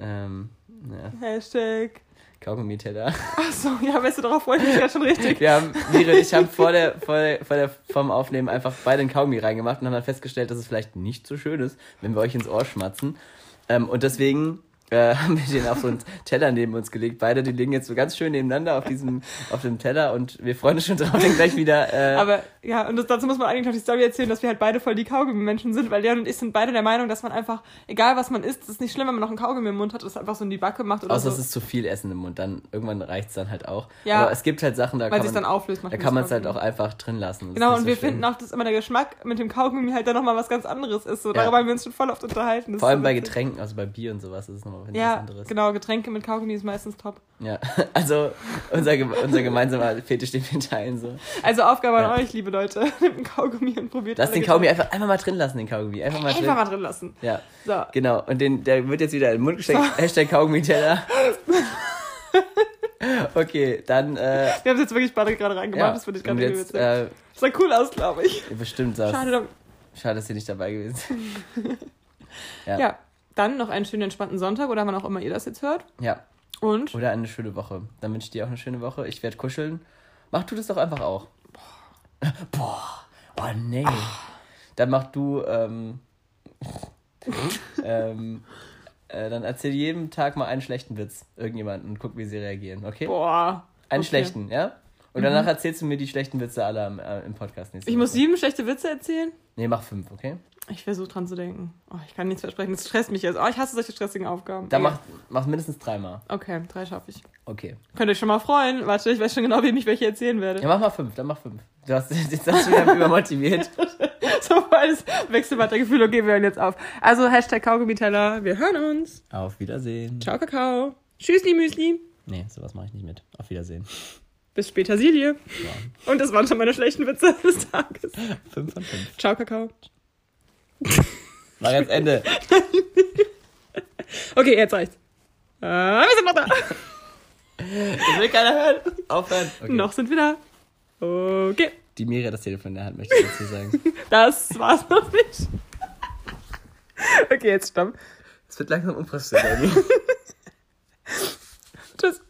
Speaker 2: Ähm, ja.
Speaker 1: Hashtag.
Speaker 2: Kaugummi-Teller.
Speaker 1: Achso, ja, weißt du, darauf freue ich mich ja schon richtig.
Speaker 2: Wir haben, Miri und ich haben vor der, vor der, vor der, vom Aufnehmen einfach beide einen Kaugummi reingemacht und haben dann festgestellt, dass es vielleicht nicht so schön ist, wenn wir euch ins Ohr schmatzen. Ähm, und deswegen äh, <laughs> haben wir den auf so einen Teller neben uns gelegt. Beide, die liegen jetzt so ganz schön nebeneinander auf diesem, auf dem Teller und wir freuen uns schon drauf, den gleich wieder, äh,
Speaker 1: Aber ja, und das, dazu muss man eigentlich noch die Story erzählen, dass wir halt beide voll die Kaugummi-Menschen sind, weil Leon und ich sind beide der Meinung, dass man einfach, egal was man isst, es ist nicht schlimm, wenn man noch einen Kaugummi im Mund hat, das einfach so in die Backe macht oder
Speaker 2: außer
Speaker 1: so.
Speaker 2: es ist zu viel Essen im Mund, dann irgendwann reicht's dann halt auch.
Speaker 1: Ja.
Speaker 2: Aber es gibt halt Sachen, da
Speaker 1: weil
Speaker 2: kann man,
Speaker 1: auflöst.
Speaker 2: da kann man es halt auch einfach drin lassen. Das
Speaker 1: Genau, und
Speaker 2: so
Speaker 1: wir
Speaker 2: schlimm.
Speaker 1: finden auch, dass immer der Geschmack mit dem Kaugummi halt dann nochmal was ganz anderes ist. So,
Speaker 2: Ja.
Speaker 1: darüber haben wir uns schon voll oft unterhalten. Das
Speaker 2: Vor allem
Speaker 1: so
Speaker 2: bei. Getränken, also bei Bier und sowas, ist es nochmal was
Speaker 1: Ja,
Speaker 2: anderes.
Speaker 1: genau, Getränke mit Kaugummi ist meistens top.
Speaker 2: Ja, <laughs> also unser, unser gemeinsamer Fetisch, den wir teilen. So.
Speaker 1: Also Aufgabe
Speaker 2: Ja.
Speaker 1: an euch, liebe Leute. <laughs> Nehmt einen Kaugummi und probiert
Speaker 2: Lass den Kaugummi einfach, einfach mal drin lassen, den Kaugummi. Einfach mal
Speaker 1: Getränke.
Speaker 2: drin.
Speaker 1: Einfach mal drin lassen.
Speaker 2: Ja,
Speaker 1: So.
Speaker 2: genau. Und den, der wird jetzt wieder in den Mund gesteckt. Hashtag Kaugummi-Teller. <laughs> okay, dann. Äh,
Speaker 1: Wir haben es jetzt wirklich beide gerade reingemacht,
Speaker 2: ja,
Speaker 1: das finde ich gerade witzig.
Speaker 2: äh,
Speaker 1: Sah cool aus, glaube ich.
Speaker 2: bestimmt das.
Speaker 1: Schade.
Speaker 2: Schade,
Speaker 1: da-
Speaker 2: dass ihr nicht dabei gewesen seid.
Speaker 1: Ja.
Speaker 2: Ja.
Speaker 1: Dann noch einen schönen entspannten Sonntag oder wann auch immer ihr das jetzt hört.
Speaker 2: Ja,
Speaker 1: Und
Speaker 2: oder eine schöne Woche. Dann wünsche ich dir auch eine schöne Woche. Ich werde kuscheln. Mach du das doch einfach auch. Boah. Oh nee. Dann mach du, ähm, <laughs> ähm, äh, dann erzähl jeden Tag mal einen schlechten Witz. Irgendjemanden und guck, wie sie reagieren, okay?
Speaker 1: boah.
Speaker 2: Einen
Speaker 1: okay.
Speaker 2: schlechten, ja? Und danach erzählst du mir die schlechten Witze alle am, äh, im Podcast nächste
Speaker 1: Ich muss
Speaker 2: Woche.
Speaker 1: sieben schlechte Witze erzählen?
Speaker 2: Nee, mach fünf, okay?
Speaker 1: Ich versuche dran zu denken. Oh, ich kann nichts versprechen. Das stresst mich jetzt. Oh, ich hasse solche stressigen Aufgaben.
Speaker 2: Dann mach, mach mindestens dreimal.
Speaker 1: Okay, drei schaffe ich.
Speaker 2: Okay.
Speaker 1: Könnt ihr euch schon mal freuen. Warte, ich weiß schon genau, wem ich welche erzählen werde.
Speaker 2: Ja, mach mal fünf, dann mach fünf. Du hast jetzt hast du wieder übermotiviert. <laughs>
Speaker 1: so volles Wechselbaddergefühl. Okay, wir hören jetzt auf. Also, Hashtag Kaugummi-Teller. Wir hören uns.
Speaker 2: Auf Wiedersehen.
Speaker 1: Ciao, Kakao. Tschüssli, Müsli.
Speaker 2: Nee, sowas mache ich nicht mit. Auf Wiedersehen.
Speaker 1: Bis später, Silje.
Speaker 2: Ja.
Speaker 1: Und das waren schon meine schlechten Witze des Tages.
Speaker 2: Fünf von fünf.
Speaker 1: Ciao, Kakao.
Speaker 2: Mach jetzt Ende.
Speaker 1: Okay, jetzt reicht's. Äh, wir sind noch da.
Speaker 2: Das will keiner hören. Aufhören. Okay.
Speaker 1: Noch sind wir da. Okay,
Speaker 2: Die Miri hat das Telefon in der Hand, möchte ich dazu sagen. <laughs>
Speaker 1: das war's noch nicht. Okay, jetzt stopp.
Speaker 2: Es wird langsam unprofessionell. <laughs>
Speaker 1: Tschüss.